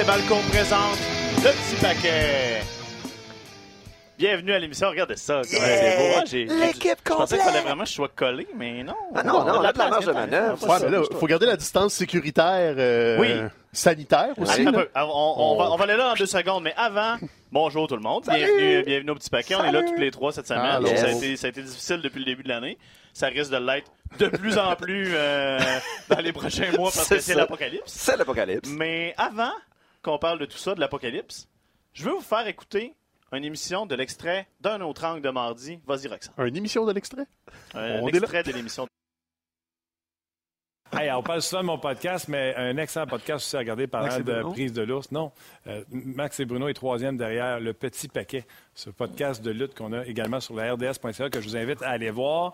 Et Balcon présente le petit paquet. Bienvenue à l'émission. Regardez ça. comment c'est beau. J'ai- L'équipe Je pensais qu'il complète. fallait vraiment que je sois collé, mais non. Ah non, non, on a de la marge de manœuvre. Ouais, ça. mais là, faut garder la distance sécuritaire, euh, Oui. sanitaire aussi. Peu. On, on va, on va aller là en deux secondes, mais avant, bonjour tout le monde. Bienvenue, bienvenue au petit paquet. On est là tous les trois cette semaine. Ça, a été, ça a été difficile depuis le début de l'année. Ça risque de l'être de plus en plus euh, dans les prochains mois parce que C'est l'apocalypse. C'est l'apocalypse. Mais avant qu'on parle de tout ça, de l'apocalypse, je veux vous faire écouter une émission de l'extrait d'un autre angle de mardi. Vas-y, Roxane. Une émission de l'extrait? Un On est là. extrait de l'émission. Hey, on parle souvent de mon podcast, mais un excellent podcast aussi à regarder par Max et de Bruno. prise de l'ours. Non, euh, Max et Bruno est troisième derrière le petit paquet, ce podcast de lutte qu'on a également sur la RDS.ca que je vous invite à aller voir.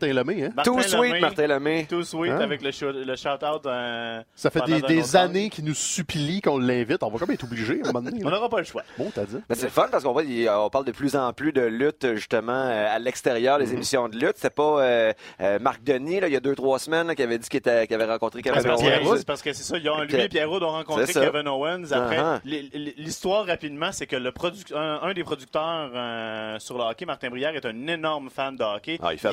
Martin Lemay, hein? Martin sweet, Lemay, Martin Lemay. Tout sweet Hein? avec le, le shout-out. euh, Ça fait des, années qu'il nous supplie qu'on l'invite. On va quand même être obligé à un moment donné. On là. n'aura pas le choix. Bon, t'as dit. Ben, c'est fun parce qu'on voit, il- on parle de plus en plus de lutte justement euh, à l'extérieur des émissions de lutte. C'est pas euh, euh, Marc Denis là, il y a deux trois semaines là, qui avait dit qu'il avait rencontré Kevin Owens. que- c'est parce que c'est ça, ils ont, lui et Pierre Roud ont rencontré. Kevin Owens. Après, Uh-huh. l- l'histoire rapidement, c'est que le produc- un, un des producteurs euh, sur le hockey, Martin Brière, est un énorme fan de hockey. Ah, il fait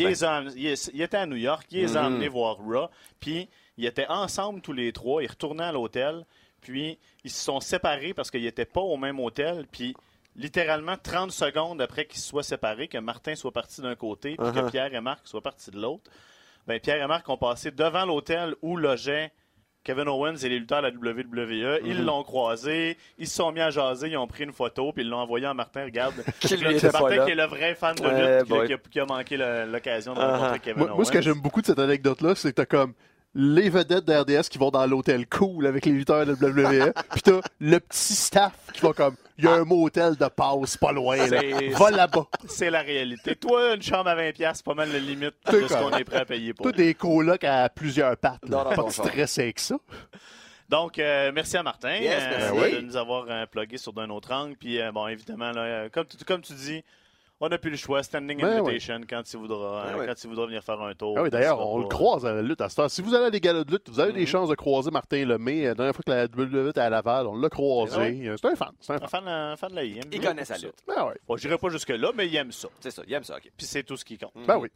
il, est- il était à New York, il les a Mhm. emmenés voir Raw, puis ils étaient ensemble tous les trois, ils retournaient à l'hôtel, puis ils se sont séparés parce qu'ils n'étaient pas au même hôtel, puis littéralement 30 secondes après qu'ils se soient séparés, que Martin soit parti d'un côté, puis que Uh-huh. Pierre et Marc soient partis de l'autre, ben, Pierre et Marc ont passé devant l'hôtel où logeait Kevin Owens et les lutteurs de la WWE. Ils l'ont croisé, ils se sont mis à jaser, ils ont pris une photo, puis ils l'ont envoyé à Martin. Regarde, Qui pas Martin là. qui est le vrai fan de lutte qui, a, qui a manqué l'occasion de Uh-huh. rencontrer Kevin Moi, Owens. moi, ce que j'aime beaucoup de cette anecdote-là, c'est que t'as comme les vedettes d'RDS qui vont dans l'hôtel cool avec les lutteurs de WWE, puis t'as le petit staff qui va comme, il y a un motel de passe pas loin, là. Va là-bas. C'est la réalité. Toi, une chambre à 20$, c'est pas mal la limite de ce qu'on est prêt à payer pour. Toi, des colocs à plusieurs pattes. là. Non, non, pas de stress avec ça. Donc, euh, merci à Martin Yes, euh, merci. de Oui. nous avoir euh, plugué sur d'un autre angle. Puis, euh, bon, évidemment, là, comme, tu, comme tu dis, on n'a plus le choix. Standing Ben invitation quand il voudra, Ben oui. quand il voudra venir faire un tour. Ah oui, d'ailleurs, on le croise à la lutte à cette heure. Si vous allez à des galas de lutte, vous avez des Mhm. chances de croiser Martin Lemay. La dernière fois que la WWE était à Laval, on l'a croisé. C'est Euh, C'est un fan. C'est un Un fan. fan, un fan de la IM. Il connaît sa lutte. Ben oui. Bon, j'irai pas jusque-là, mais il aime ça. C'est ça, il aime ça. Puis c'est tout ce qui compte. Ben oui.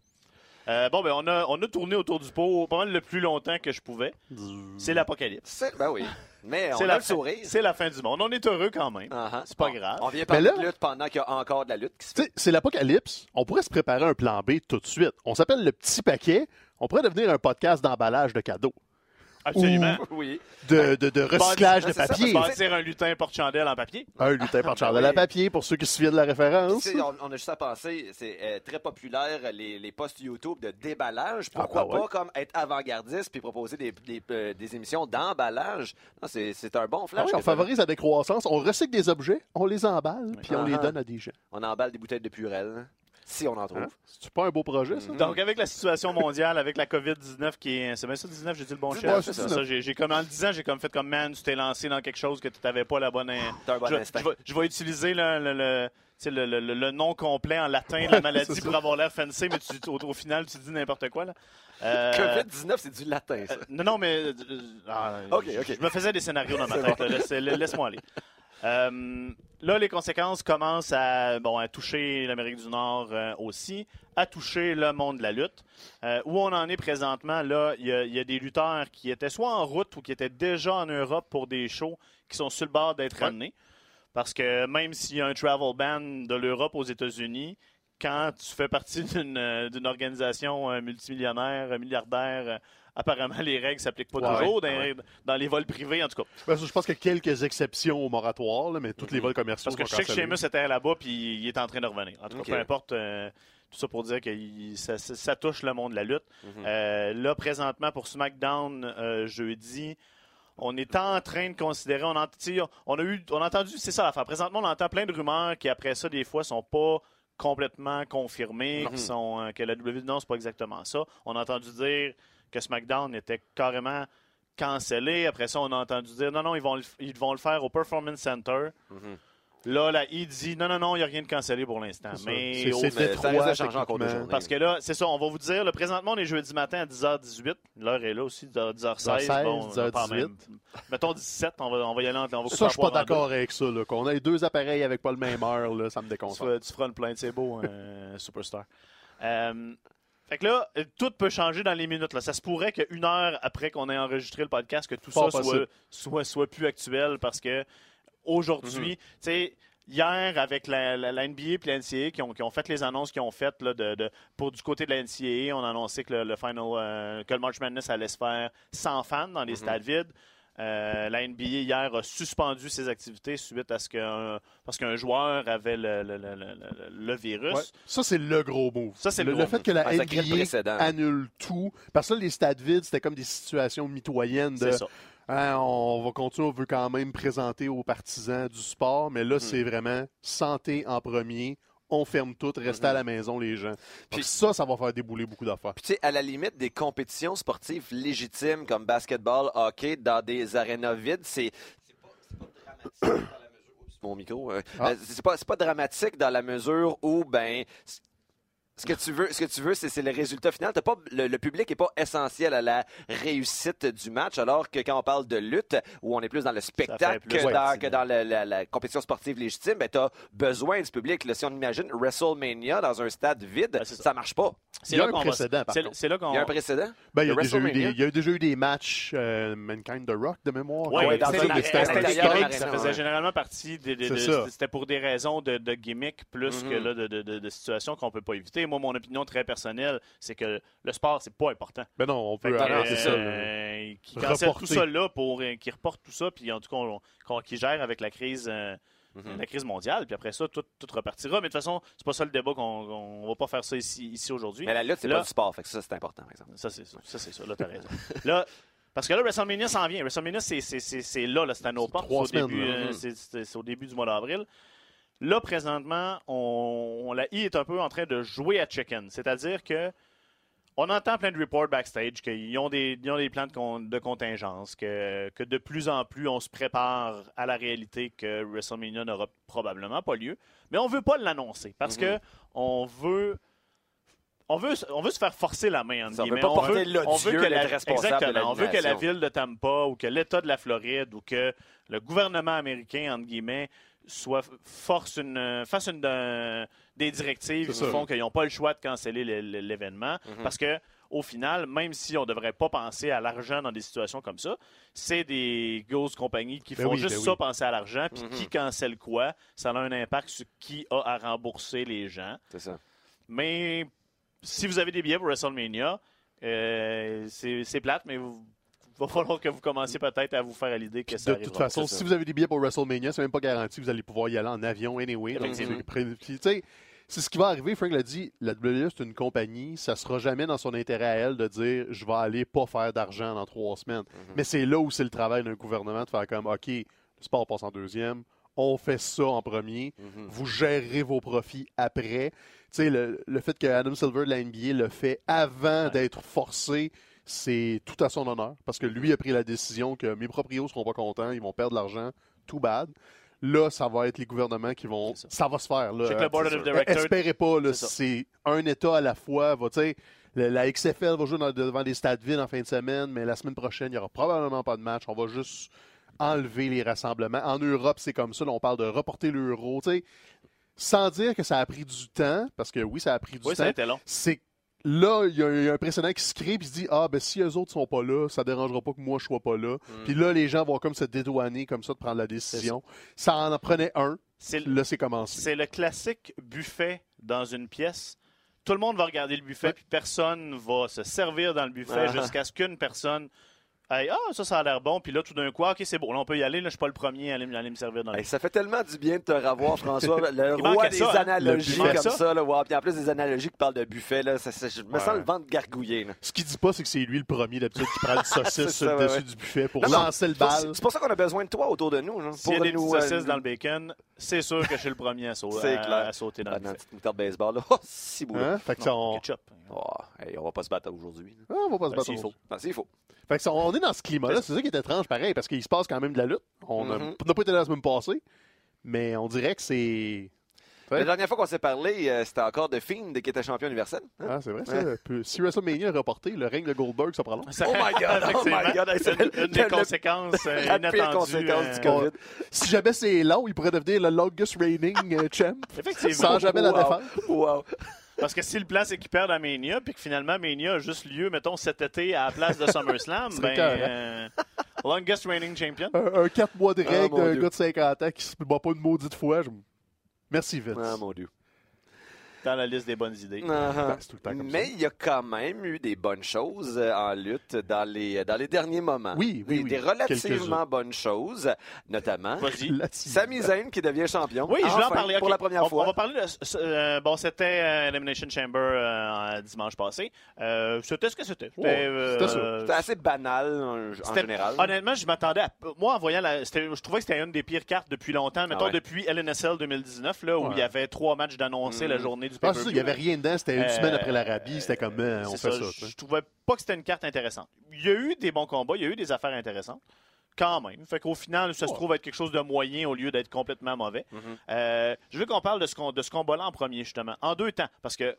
Euh, bon, ben, on a, on a tourné autour du pot pas mal le plus longtemps que je pouvais. C'est l'apocalypse. C'est- Ben oui. Mais on C'est a la, le fin- sourire. c'est la fin du monde. On est heureux quand même. Uh-huh. C'est pas grave. On vient parler là- de lutte pendant qu'il y a encore de la lutte qui se fait. Tu sais, c'est l'apocalypse. On pourrait se préparer un plan B tout de suite. On s'appelle le petit paquet. On pourrait devenir un podcast d'emballage de cadeaux. Absolument. Oui. De, de, de recyclage de papier. Bâtir un lutin porte-chandelle en papier. Un lutin par chandelle Oui. à papier, pour ceux qui se souviennent de la référence. Tu sais, on, on a juste à penser, c'est euh, très populaire les, les posts YouTube de déballage. Ah, Pourquoi bah ouais. pas comme être avant-gardiste puis proposer des, des, euh, des émissions d'emballage? C'est c'est un bon Ah flash. oui, on favorise la décroissance. On recycle des objets, on les emballe, puis on les Ah. donne à des gens. On emballe des bouteilles de Purel, hein, si on en trouve. Hein? C'est pas un beau projet, ça? Mhm. Donc, avec la situation mondiale, avec la COVID-19 qui est. C'est bien ça, 19, j'ai dit le bon 19, chiffre. c'est C'est ça. ça. J'ai, comme, en le disant, j'ai comme fait comme man, tu t'es lancé dans quelque chose que tu n'avais pas la bonne. in- T'as un bon je, instinct. je vais, je vais utiliser le, le, le, nom complet en latin de la maladie pour ça. avoir l'air fancy, mais tu, au, au final, tu dis n'importe quoi. Là. Euh, COVID-19, c'est du latin, ça. euh, non, non, mais. euh, ah, Ok, je, ok. je me faisais des scénarios dans ma tête. Laisse-moi aller. Euh, là, les conséquences commencent à, bon, à toucher l'Amérique du Nord euh, aussi, à toucher le monde de la lutte. Euh, où on en est présentement, là, il y, a- il y a des lutteurs qui étaient soit en route ou qui étaient déjà en Europe pour des shows qui sont sur le bord d'être Ouais. ramenés. Parce que même s'il y a un travel ban de l'Europe aux États-Unis, quand tu fais partie d'une organisation multimillionnaire, milliardaire, apparemment les règles s'appliquent pas Ouais, toujours ouais. dans, les vols privés, en tout cas. Ben, je pense qu'il y a quelques exceptions au moratoire, là, mais tous les vols commerciaux Parce que je sont sais que. Sheamus était là-bas puis il est en train de revenir. En tout cas, peu importe. euh, tout ça pour dire que il- ça, ça- ça touche le monde de la lutte. Mhm. Euh, là, présentement, pour SmackDown euh, jeudi, on est en train de considérer. On, on a eu, on a entendu, c'est ça l'affaire. Présentement, on entend plein de rumeurs qui, après ça, des fois, sont pas complètement confirmées, Mhm. qui sont, euh, que la WWE, non, c'est pas exactement ça. On a entendu dire que SmackDown était carrément cancellé. Après ça, on a entendu dire non, non, ils vont le, ils vont le faire au Performance Center. Mhm. Là, la I dit non, non, non, il n'y a rien de cancellé pour l'instant. Mais C'est- de changer en cours de journée. parce que là, c'est ça, on va vous dire, là, présentement, on est jeudi matin à 10h18. L'heure est là aussi, 10h16. 10h16, bon, on en parle 10h18. même. Mettons 17, on va, on va y aller en on va Ça, je suis pas d'accord avec ça. là. Qu'on ait deux appareils avec pas le même heure, là, ça me déconcentre. tu feras une plainte, c'est beau, un superstar. Euh, fait que là, euh, tout peut changer dans les minutes. Là. Ça se pourrait qu'une heure après qu'on ait enregistré le podcast, que tout ça soit, soit, soit plus actuel parce que aujourd'hui, tu sais, hier, avec la, la, la NBA et la NCAA qui ont, qui ont fait les annonces qu'ils ont faites là, de, de- pour du côté de la NCAA, on a annoncé que le, le final, euh, que le March Madness allait se faire sans fans dans les stades vides. Euh, la NBA hier a suspendu ses activités suite à ce qu'un parce qu'un joueur avait le, le- le- le- virus. Ouais. Ça, c'est le gros move. Ça, c'est le le, gros fait move. que la NBA précédent. annule tout. Parce que là, les stades vides, c'était comme des situations mitoyennes de C'est ça. Hein, on va continuer, on veut quand même présenter aux partisans du sport, mais Hmm. là, c'est vraiment santé en premier. On ferme tout, restez à la maison, les gens. Puis ça, ça va faire débouler beaucoup d'affaires. Puis, tu sais, à la limite, des compétitions sportives légitimes comme basketball, hockey, dans des arénas vides, c'est. c'est pas- c'est pas dramatique dans la mesure- Oups, Mon micro. euh, Ah. euh, c'est pas, c'est pas dramatique dans la mesure où, ben. Ce que tu veux, ce que tu veux, c'est le résultat final. T'as pas, le, le public n'est pas essentiel à la réussite du match, alors que quand on parle de lutte, où on est plus dans le spectacle que, dans, que la, la compétition sportive légitime, ben, tu as besoin du public. Là, si on imagine WrestleMania dans un stade vide, Ben, ça. ça marche pas. C'est Il y va- là. Il y a un précédent? Ben, il, y a déjà eu des, il y a déjà eu des matchs euh, Mankind the Rock de mémoire. Arène- c'était historique, ça faisait ouais. généralement partie c'était pour des raisons de, de gimmick plus que là, de, de, de- de situations qu'on peut pas éviter. Moi, mon opinion très personnelle, c'est que le sport, c'est pas important. Ben non, on peut arrêter ça. euh, qui cancelle tout ça là pour euh, qui reporte tout ça, puis en tout cas, on- qui gère avec la crise. euh, Mhm. La crise mondiale, puis après ça, tout, tout repartira. Mais de toute façon, c'est pas ça le débat qu'on on va pas faire ça ici, ici aujourd'hui. Mais la lutte, c'est Là- pas du sport, fait que ça, c'est important, par exemple. Ça, c'est ça. Ça, c'est ça. Là, t'as raison. là, parce que là, WrestleMania s'en vient. WrestleMania, c'est- c'est c'est- c'est là, là c'est à nos portes. C'est au, début, euh, au début du mois d'avril. Là, présentement, on, on- la I est un peu en train de jouer à chicken. C'est-à-dire que on entend plein de reports backstage qu'ils ont des, ils ont des plans de, con- de contingence, que, que de plus en plus on se prépare à la réalité que WrestleMania n'aura probablement pas lieu. Mais on veut pas l'annoncer parce Mhm. que on veut. On veut, on veut se faire forcer la main, entre Ça, on veut pas porter veut, on veut que la, exactement, on veut que la ville de Tampa ou que l'État de la Floride ou que le gouvernement américain, entre guillemets, soit force une, fasse une, des directives qui font qu'ils n'ont pas le choix de canceller le- le- l'événement. Mhm. Parce que au final, même si on ne devrait pas penser à l'argent dans des situations comme ça, c'est des grosses compagnies qui Ben font oui, juste ben ça oui. penser à l'argent, puis Mhm. qui cancelle quoi, ça a un impact sur qui a à rembourser les gens. C'est ça. Mais si vous avez des billets pour WrestleMania, euh, c'est plate, mais il va falloir que vous commenciez peut-être à vous faire à l'idée que ça De toute façon, si vous avez des billets pour WrestleMania, c'est même pas garanti que vous allez pouvoir y aller en avion anyway. C'est- c'est ce qui va arriver. Frank l'a dit, la WWE, c'est une compagnie. Ça sera jamais dans son intérêt à elle de dire je vais aller pas faire d'argent dans trois semaines. Mhm. Mais c'est là où c'est le travail d'un gouvernement de faire comme OK, le sport passe en deuxième. On fait ça en premier. Mhm. Vous gérerez vos profits après. Tu sais, le, le fait que Adam Silver de la NBA le fait avant d'être forcé, c'est tout à son honneur. Parce que lui a pris la décision que mes proprios seront pas contents, ils vont perdre de l'argent, tout bad. Là, ça va être les gouvernements qui vont. Ça. va se faire. Là. Le Espérez pas, C'est un État à la fois. Va, tu sais, le- la XFL va jouer dans- devant des stades vides en fin de semaine, mais la semaine prochaine, il n'y aura probablement pas de match. On va juste enlever les rassemblements. En Europe, c'est comme ça. là, on parle de reporter l'euro. tu sais. Sans dire que ça a pris du temps, parce que oui, ça a pris du Oui, ça a temps. été long. C'est là, il y, a il y a un précédent qui se crée, puis se dit Ah, ben si eux autres sont pas là, ça dérangera pas que moi je sois pas là. Mm. Puis là, les gens vont comme se dédouaner comme ça de prendre la décision. Ça en prenait un, C'est là, c'est commencé. c'est le classique buffet dans une pièce. Tout le monde va regarder le buffet, Ouais. puis personne va se servir dans le buffet Ah. jusqu'à ce qu'une personne aille Ah, ça, ça a l'air bon. Puis là, tout d'un coup, Ah, OK, c'est bon, là, on peut y aller. Là, je suis pas le premier à aller, me servir dans le Hey, ça fait tellement du bien de te revoir, François. Le Il roi des ça, hein? analogies comme ça. ça. là, wow. Puis en plus des analogies qui parlent de buffet, là, ça- ça- je me Ouais. sens le ventre gargouillé. là. Ce qu'il dit pas, c'est que c'est lui le premier d'habitude qui prend une saucisse ça, sur le ouais, dessus du buffet pour Non, non, lancer le bal. C'est pour ça qu'on a besoin de toi autour de nous. là, S'il y a pour des nous, petites euh, saucisses dans le bacon, c'est sûr que je suis le premier à, sau- C'est à- clair. à sauter dans Ah, le petite moutarde baseball. Là. Oh, si beau. Hein? Fait que on... ketchup. Oh, hey, on va pas se battre aujourd'hui. Ah, on va pas se Ben, battre c'est faux. Fait que ça, on est dans ce climat-là. C'est ça qui est étrange, pareil, parce qu'il se passe quand même de la lutte. On n'a Mhm. n'a pas été là la semaine passée. Mais on dirait que c'est. Ouais. La dernière fois qu'on s'est parlé, euh, c'était encore de Fiend qui était champion universel. hein? Ah, c'est vrai, ça. Si WrestleMania est reporté, le règne de Goldberg, ça prend long. Oh my God, oh my God, une, une des conséquences euh, inattendues. conséquence euh, du COVID. Si jamais c'est long, il pourrait devenir le longest reigning euh, champ. Effectivement. Sans jamais la défendre. Wow. Parce que si le plan c'est qu'il perd à Mania, puis que finalement Mania a juste lieu, mettons, cet été à la place de SummerSlam, ben. euh, longest reigning champion. Un, un 4 mois de Ah, règle mon d'un gars de 50 ans qui se bat pas une maudite fois. je- Merci, Vince. Ah, mon Dieu. Dans la liste des bonnes idées. Ben, c'est tout le temps comme Mais ça. il y a quand même eu des bonnes choses euh, en lutte dans les, dans les derniers moments. Oui, oui, Des, oui. des relativement bonnes choses, notamment. Sami Zayn qui devient champion. Oui, je vais en Enfin, parler. Pour la première on, fois. On va parler de. euh, bon, c'était euh, Elimination Chamber euh, dimanche passé. Euh, c'était ce que c'était. C'était, euh, assez banal en, général. Honnêtement, je m'attendais à. Moi, en voyant la. Je trouvais que c'était une des pires cartes depuis longtemps. Mettons, Ah ouais. depuis LNSL 2019, là, où Ouais. il y avait trois matchs d'annoncés Mhm. la journée du ça, il n'y avait rien dedans. C'était une Euh, semaine après l'Arabie. C'était comme, euh, on fait ça. Je, trouvais pas que c'était une carte intéressante. Il y a eu des bons combats, il y a eu des affaires intéressantes. Quand même. Fait qu'au final, ça se trouve être quelque chose de moyen au lieu d'être complètement mauvais. Mhm. Euh, je veux qu'on parle de ce, de ce combat-là en premier, justement. En deux temps. Parce que,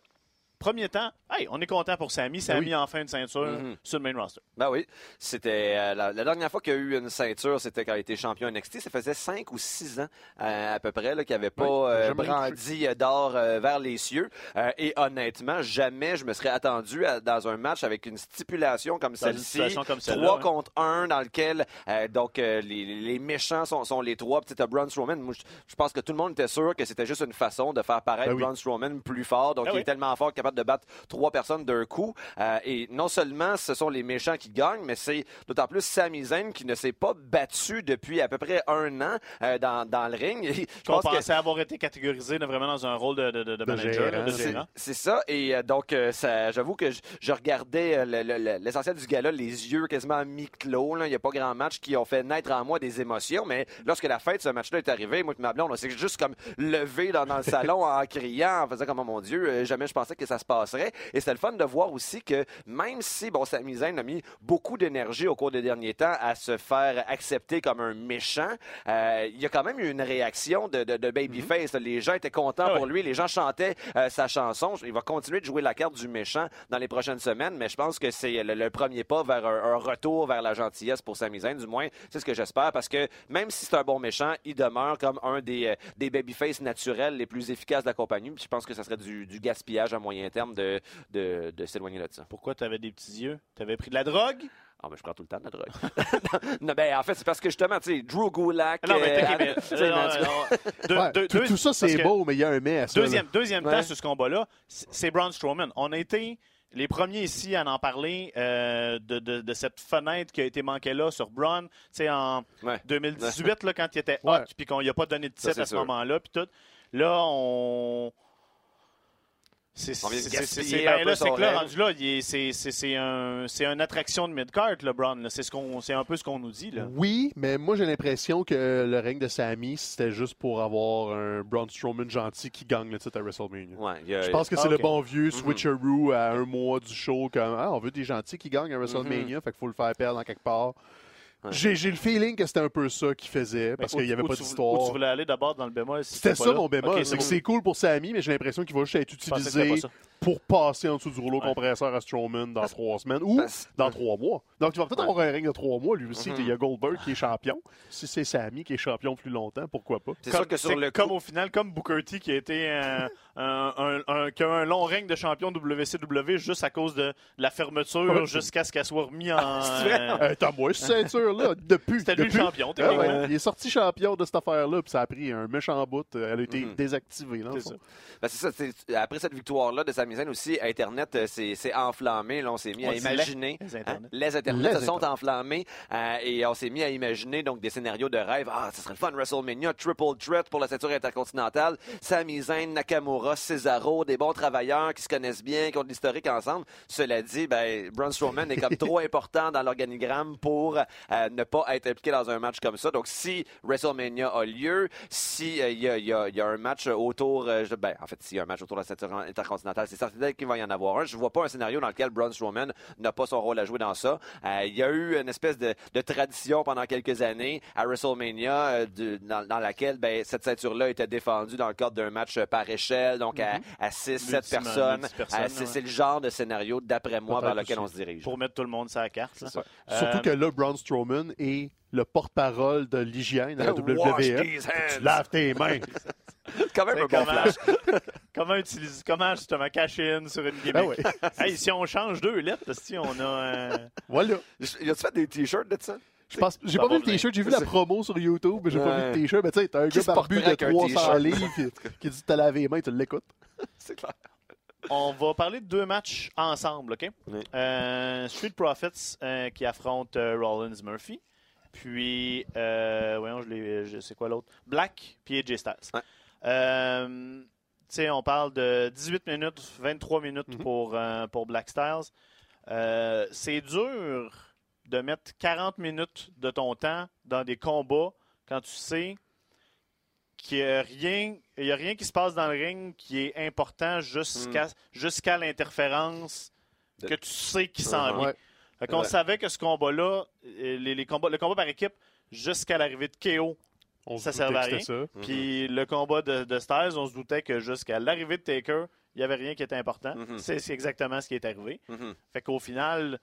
premier temps, hey, on est content pour Samy. Samy oui. enfin une ceinture Mhm. sur le main roster. Ben oui, c'était euh, la, la dernière fois qu'il y a eu une ceinture, c'était quand il était champion NXT. Ça faisait cinq ou six ans euh, à peu près là, qu'il n'avait pas Oui, euh, brandi d'or euh, vers les cieux. Euh, et honnêtement, jamais je me serais attendu à- dans un match avec une stipulation comme Dans une celle-ci. situation comme celle-là, 3 ouais. contre 1 dans lequel euh, donc euh, les, les méchants sont, sont les trois. As Braun Strowman. Moi, je, je pense que tout le monde était sûr que c'était juste une façon de faire paraître Ben oui. Braun Strowman plus fort. Donc Ah il oui. est tellement fort capable de battre trois personnes d'un coup. Euh, et non seulement ce sont les méchants qui gagnent, mais c'est d'autant plus Sami Zayn qui ne s'est pas battu depuis à peu près un an euh, dans, dans le ring. Et je pense que pensait avoir été catégorisé là, vraiment dans un rôle de, de, de- de De manager, c'est- ça. Et euh, donc, euh, j'avoue que je, je regardais euh, le- le- le- l'essentiel du gala, les yeux quasiment mi-clos. Il n'y a pas grand match qui ont fait naître en moi des émotions. Mais lorsque la fête de ce match-là est arrivée, moi et ma blonde, on s'est juste comme levé dans, dans le salon en criant, en faisant comme, oh mon Dieu, jamais je pensais que ça se passerait. Et c'était le fun de voir aussi que même si, bon, Sami Zayn a mis beaucoup d'énergie au cours des derniers temps à se faire accepter comme un méchant, euh, il y a quand même eu une réaction de, de, de Babyface. Les gens étaient contents Ah pour lui. Les gens chantaient euh, sa chanson. Il va continuer de jouer la carte du méchant dans les prochaines semaines, mais je pense que c'est le, le premier pas vers un, un retour vers la gentillesse pour Sami Zayn. Du moins, c'est ce que j'espère, parce que même si c'est un bon méchant, il demeure comme un des, euh, des babyface naturels les plus efficaces de la compagnie. Puis je pense que ça serait du, du gaspillage à moyen terme de, de, de s'éloigner de ça. Pourquoi tu avais des petits yeux? Tu avais pris de la drogue? Ah, mais je prends tout le temps de la drogue. non, ben, en fait, c'est parce que justement, tu sais, Drew Gulak. Non, mais euh, deux- tout, deux- tout ça, c'est beau, mais il y a un mais à ça. Deuxième, deuxième Ouais. temps sur ce combat-là, c'est Braun Strowman. On a été les premiers ici à en parler euh, de, de- de cette fenêtre qui a été manquée là sur Braun. Tu sais, en Ouais. 2018, là, quand il était hot, Ouais. puis qu'on lui a pas donné de titre à ce moment-là, puis tout. Là, on... C'est On vient de c'est- c'est- gaspiller c'est- ben peu là, c'est là, rendu c'est c'est- c'est un, c'est une attraction de mid-card, le Braun. là. C'est ce qu'on- c'est un peu ce qu'on nous dit. Là. Oui, mais moi j'ai l'impression que le règne de Sami, c'était juste pour avoir un Braun Strowman gentil qui gagne le titre à WrestleMania. Ouais, il y a- Je pense que Ah, c'est ok. le bon vieux Mhm. switcheroo à un mois du show. Comme, ah, on veut des gentils qui gagnent à WrestleMania, fait qu'il faut le faire perdre en quelque part. Ouais. J'ai j'ai le feeling que c'était un peu ça qu'il faisait, parce qu'il n'y avait où pas tu- Où d'histoire. tu voulais aller d'abord dans le bémol? si C'était ça là? mon bémol. Ok, c'est c'est que bon. c'est cool pour Sami, mais j'ai l'impression qu'il va juste être utilisé pour passer en dessous du rouleau Ouais. compresseur à Strowman dans trois semaines ou Parce- dans trois mois. Donc, tu vas peut-être Ouais. avoir un règne de trois mois, lui aussi. Mhm. Il y a Goldberg qui est champion. Si c'est Sami qui est champion plus longtemps, pourquoi pas? C'est Comme- sûr que sur c'est le comme coup- au final, comme Booker T qui a été un, un- un- un- qui a un long règne de champion WCW juste à cause de la fermeture Ouais. jusqu'à ce qu'elle soit remise en. C'est vrai? euh, Euh, T'as moi, cette depuis. C'était lui le champion, Ah ouais, Il est sorti champion de cette affaire-là, puis ça a pris un méchant bout. Elle a été Mhm. désactivée. C'est ça. Ben, c'est ça, après cette victoire-là de Sami Zayn aussi, Internet euh, s'est enflammé. Là, on s'est mis On à imaginer. les hein, les Internets Les se sont enflammés euh, et on s'est mis à imaginer donc des scénarios de rêve. Ah, ce serait le fun, WrestleMania, Triple Threat pour la ceinture intercontinentale. Sami Zayn, Nakamura, Cesaro, des bons travailleurs qui se connaissent bien, qui ont de l'historique ensemble. Cela dit, ben, Braun Strowman est comme trop important dans l'organigramme pour euh, à ne pas être impliqué dans un match comme ça. Donc, si WrestleMania a lieu, si il y, a, y, a, y, a, un match autour, euh, ben, en fait, s'il y a un match autour de la ceinture intercontinentale, c'est certain qu'il va y en avoir un. Je vois pas un scénario dans lequel Braun Strowman n'a pas son rôle à jouer dans ça. Il y a eu une espèce de, de, tradition pendant quelques années à WrestleMania, de, dans, dans, laquelle ben, cette ceinture-là était défendue dans le cadre d'un match par échelle, donc à, à 6-7 personnes. C'est le genre de scénario, d'après moi, vers lequel on se dirige. Pour mettre tout le monde sur la carte. Surtout euh, que là, Braun Strowman est le porte-parole de l'hygiène à la WWE. Tu laves tes mains. quand même un bon flash. comment, utiliser, comment justement cacher in sur une gimmick? Ben oui. hey, si on change deux lettres, si on a. Euh... Voilà. Y a-tu fait des t-shirts de ça? Je pense, j'ai pas vu le t-shirt, j'ai vu la promo sur YouTube, mais j'ai pas vu le t-shirt. Mais tu sais, t'as un gars barbu de 300 livres qui, qui dit t'as lavé les mains, tu l'écoutes. C'est clair. On va parler de deux matchs ensemble, OK? Euh, Street Profits euh, qui affrontent euh, Rollins Murphy. Puis, voyons, je, je quoi l'autre? Black puis AJ Styles. On parle de 18 minutes, 23 minutes mm-hmm. pour, pour Black Styles. C'est dur de mettre 40 minutes de ton temps dans des combats quand tu sais qu'il n'y a, rien, a rien qui se passe dans le ring qui est important jusqu'à hmm. jusqu'à l'interférence que tu sais qui s'en vient. On savait que ce combat-là, euh, les, combats, le combat par équipe, jusqu'à l'arrivée de KO, ça servait à rien. Puis le combat de, de Styles, on se doutait que jusqu'à l'arrivée de Taker, il n'y avait rien qui était important. Mm-hmm. C'est exactement ce qui est arrivé. Mm-hmm. Fait qu'au final,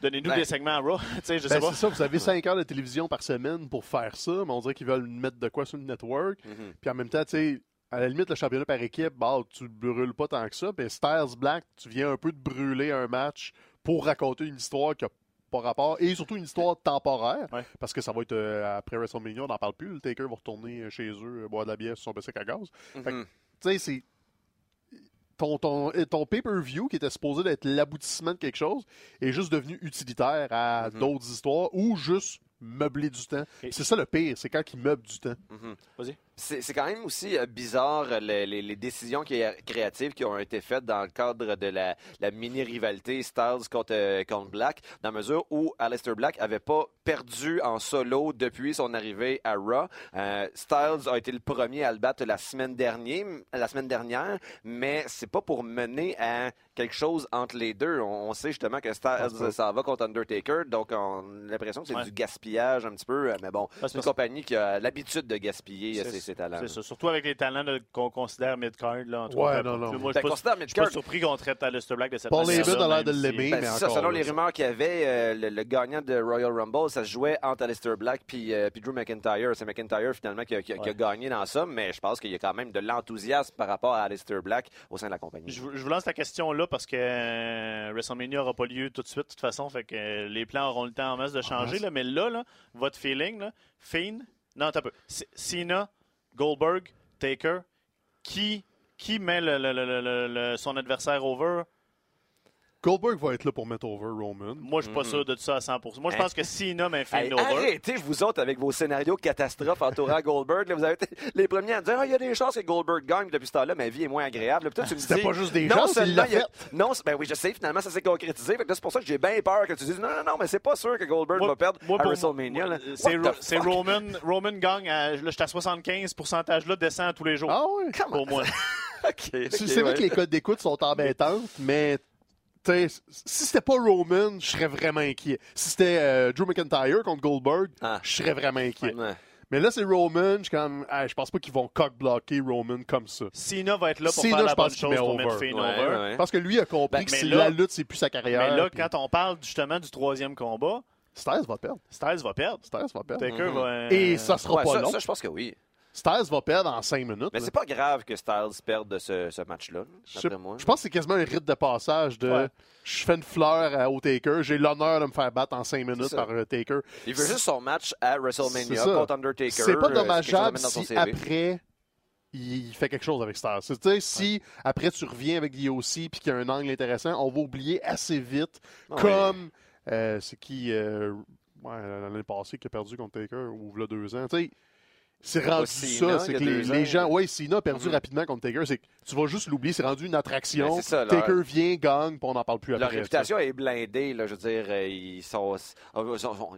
Donnez-nous ben, des segments à Raw. je sais ben, pas. C'est ça, vous avez 5 heures de télévision par semaine pour faire ça, mais on dirait qu'ils veulent mettre de quoi sur le network. Mm-hmm. Puis en même temps, tu sais, à la limite, le championnat par équipe, bah, tu brûles pas tant que ça. Puis Styles Black, tu viens un peu de brûler un match pour raconter une histoire qui a pas rapport et surtout une histoire temporaire parce que ça va être euh, après WrestleMania, on n'en parle plus. Le Taker va retourner chez eux, boire de la bière sur son bicycle à gaz. Mm-hmm. Tu sais, c'est ton, ton, ton pay-per-view, qui était supposé être l'aboutissement de quelque chose, est juste devenu utilitaire à mm-hmm. d'autres histoires ou juste meubler du temps. C'est ça le pire, c'est quand ils meublent du temps. Mm-hmm. Vas-y. C'est quand même aussi euh, bizarre euh, les, les, décisions qui, créatives qui ont été faites dans le cadre de la, mini-rivalité Styles contre, euh, contre, Black, dans la mesure où Aleister Black avait pas perdu en solo depuis son arrivée à Raw. Styles a été le premier à le battre la semaine dernière, la semaine dernière mais c'est pas pour mener à quelque chose entre les deux. On, sait justement que ça va contre Undertaker, donc on a l'impression que c'est du gaspillage un petit peu, mais bon, c'est une compagnie qui a l'habitude de gaspiller c'est ça. Surtout avec les talents qu'on considère mid-card. Là, ouais, non, non. Moi, je suis pas, surpris qu'on traite Aleister Black de cette manière. Paul a l'air de l'aimer, ben, mais ça, Selon les rumeurs qu'il y avait, euh, le, gagnant de Royal Rumble, ça se jouait entre Aleister Black puis, euh, puis Drew McIntyre. C'est McIntyre, finalement, qui a, qui, a, gagné dans ça, mais je pense qu'il y a quand même de l'enthousiasme par rapport à Aleister Black au sein de la compagnie. Je, vous lance la question là parce que euh, WrestleMania n'aura pas lieu tout de suite, de toute façon, fait que les plans auront le temps en masse de changer, là, mais là, là, votre feeling, là, Fiend, non, t'as peu. Cena, Goldberg, Taker, qui, qui met le, le, le, son adversaire over Goldberg va être là pour mettre over Roman. Moi, je suis pas mhm. sûr de ça à 100%. Moi, je pense que Cena met un over. Arrêtez, vous autres, avec vos scénarios catastrophes entourant Goldberg. vous avez été les premiers à dire, ah, il y a des chances que Goldberg gagne. Depuis ce temps-là, ma vie est moins agréable. C'était pas juste des chances, il l'a fait. Non, ben oui, je sais, finalement, ça s'est concrétisé. C'est pour ça que j'ai bien peur que tu dises, non, non, non, mais c'est pas sûr que Goldberg va perdre à WrestleMania. C'est Roman, Roman gagne, à, là, j'étais à 75, pourcentage-là descend tous les jours. Ah oui? Pour moi. c'est vrai que les codes d'écoute sont embêtantes, mais si c'était pas Roman, je serais vraiment inquiet. Si c'était euh, Drew McIntyre contre Goldberg, ah. je serais vraiment inquiet. Mais là, c'est Roman. Je, comme, je pense pas qu'ils vont cock-blocker Roman comme ça. Cena va être là pour faire la bonne chose pour mettre Finn over. Parce que lui a compris ben, que la lutte, c'est plus sa carrière. Mais là, quand on parle justement du troisième combat, Styles va perdre. Styles va perdre. Styles va perdre. Mm-hmm. Et ça sera pas long. Ça, je pense que oui. Styles va perdre en 5 minutes. Mais c'est pas grave que Styles perde ce, ce match-là, je, moi. Je pense que c'est quasiment un rite de passage de je fais une fleur au Taker, j'ai l'honneur de me faire battre en 5 minutes par euh, Taker. Il veut juste son match à WrestleMania contre Undertaker. C'est pas euh, dommageable si après il fait quelque chose avec Styles. Si après tu reviens avec DOC puis qu'il y a un angle intéressant, on va oublier assez vite comme euh, c'est qui l'année passée qui a perdu contre Taker ou a deux ans. Tu sais, C'est rendu ça, c'est que les, les gens, ouais, Cena a perdu Mhm. rapidement contre Taker, c'est que tu vas juste l'oublier, c'est rendu une attraction. Ben, ça, leur- Taker vient, gagne, puis on n'en parle plus Leur après. réputation est blindée, là, je veux dire, euh, ils sont, euh, sont- sont-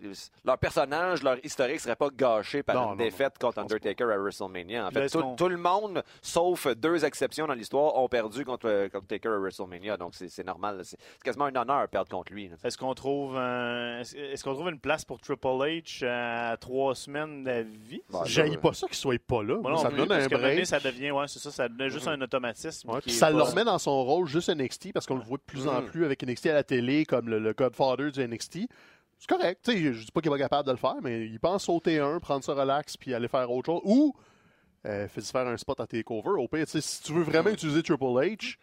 leur personnage, leur historique serait pas gâché par Non, une non, défaite non, contre Undertaker à WrestleMania. En fait, tout, le monde, sauf deux exceptions dans l'histoire, ont perdu contre, euh, contre Taker à WrestleMania. Donc c'est c'est normal. C'est quasiment un honneur de perdre contre lui. Est-ce qu'on trouve, un- est-ce est-ce qu'on trouve une place pour Triple H à trois semaines d'avis? Bon, J'haïs pas ça qu'il soit pas là. Moi non ça plus, donne un donné, devient, ouais, c'est ça, ça devient juste un automatisme. Ouais, qui ça le remet dans son rôle juste NXT parce qu'on le voit de plus en Mhm. plus avec NXT à la télé comme le, le Godfather du NXT. C'est correct. tu sais, je dis pas qu'il est pas capable de le faire, mais il pense sauter un, prendre ça relax puis aller faire autre chose. Ou euh, fais faire un spot à takeover. Au pire, tu sais, si tu veux vraiment utiliser Triple H,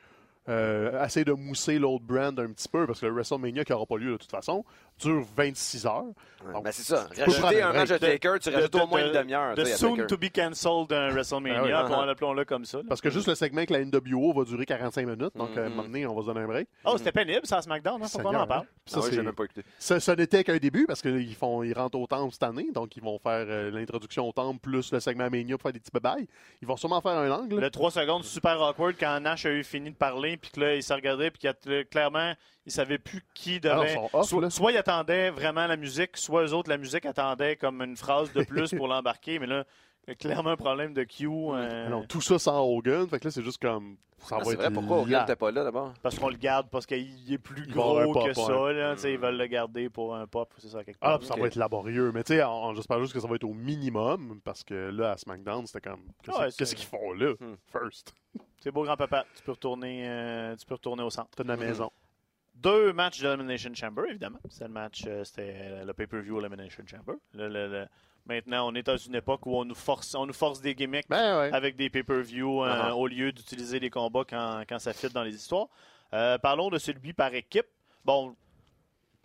euh, essaye de mousser l'autre brand un petit peu parce que le WrestleMania qui n'aura pas lieu de toute façon dure 26 heures. Ouais, ben, c'est ça. Rajouter un match de. Taker, tu rajoutes de- au moins une demi-heure. De soon to be cancelled d'un WrestleMania, Ah on l'appelons-le comme ça. là. Parce que juste le segment avec la NWO va durer 45 minutes. Donc, à un Mhm. moment donné, on va se donner un break. Oh, c'était pénible, ça, à SmackDown, hein? Faut qu'on en Seigneur, parle. hein? Ah ça, oui, même pas écouté. Ça, ça n'était qu'un début parce qu'ils font, ils rentrent au temple cette année, donc ils vont faire euh, l'introduction au temple plus le segment Mania pour faire des petits babayes. Ils vont sûrement faire un angle. Le 3 secondes super awkward quand Nash a eu fini de parler, puis que là, il s'est regardé, puis qu'il a- clairement, il savait plus qui Alors, devait. ils off, soit, là. soit il attendait vraiment la musique, soit eux autres, la musique attendait comme une phrase de plus pour l'embarquer, mais là, il y a clairement un problème de Q. euh, Alors, tout ça sans Hogan, fait que là, c'est juste comme. Ça Ah, va être vrai, pourquoi Hogan n'était pas là d'abord? parce qu'on le garde, parce qu'il est plus gros que ça. Là, Ils veulent le garder pour un pop, c'est ça, quelque Ah, part. puis ça Ok. va être laborieux. Mais tu sais, on- j'espère juste que ça va être au minimum parce que là, à SmackDown, c'était comme. Qu'est-ce Ouais, qu'ils font là, Hmm. first? C'est beau, grand-papa. Tu peux retourner, euh, tu peux retourner au centre. De la maison. Deux matchs d'Elimination Chamber, évidemment. C'était le match, euh, c'était le pay-per-view Elimination Chamber. Le- le- le- Maintenant, on est dans une époque où on nous force, on nous force des gimmicks Ben ouais. avec des pay-per-view euh, Uh-huh. au lieu d'utiliser les combats quand, quand ça fit dans les histoires. Euh, parlons de celui par équipe. Bon,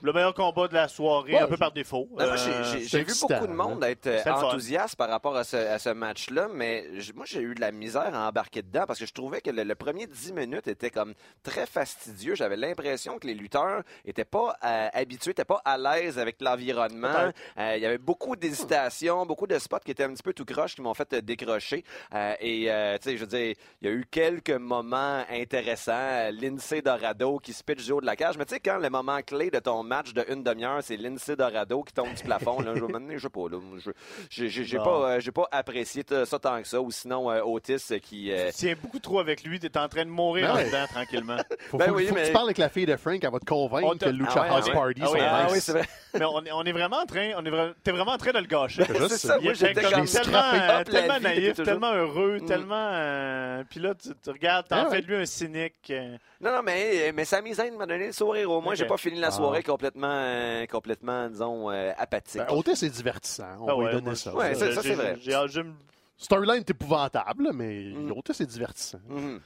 le meilleur combat de la soirée, Ouais, un peu par défaut. Euh, j'ai- vu beaucoup de monde être euh, enthousiaste par rapport à ce, à ce match-là, mais moi, j'ai eu de la misère à embarquer dedans parce que je trouvais que le, le premier 10 minutes était comme très fastidieux. J'avais l'impression que les lutteurs étaient pas euh, habitués, n'étaient pas à l'aise avec l'environnement. Euh, Il y avait beaucoup d'hésitations, beaucoup de spots qui étaient un petit peu tout croche qui m'ont fait décrocher. Euh, et, euh, tu sais, je veux dire, il y a eu quelques moments intéressants. Lindsay Dorado qui se pitch du haut de la cage. Mais tu sais, quand le moment clé de ton match de une demi-heure, c'est Lindsay Dorado qui tombe du plafond, là, je, je sais pas, là, je- j'ai- pas, euh, pas apprécié ça tant que ça. Ou sinon, euh, Otis euh, qui... euh, Tu tiens beaucoup trop avec lui, tu es en train de mourir Ben en ouais. dedans tranquillement. Faut, Ben faut- oui, faut que tu parles avec la fille de Frank, elle va te convaincre te- que le Lucha Ah ouais, House ah ouais. Party Ah sont oui, ah nice. oui, c'est vrai. Mais on est, on est vraiment en train, on est vra- t'es vraiment en train de le gâcher. C'est ça, moi, comme tellement, euh, naïf, toujours. tellement heureux, Mm. tellement. euh, Puis là, tu, tu regardes, t'en Ah fais ouais. de lui un cynique. euh, Non, non, mais, mais Sami Zayn m'a donné le sourire. Au moins, j'ai pas fini la Ah. soirée complètement, euh, complètement, disons, euh, apathique. Ben, c'est divertissant. On ah va ouais, lui donner moi, ça. Je- ça, c'est vrai. Storyline est épouvantable, mais Mm. Otis, c'est divertissant. Mhm.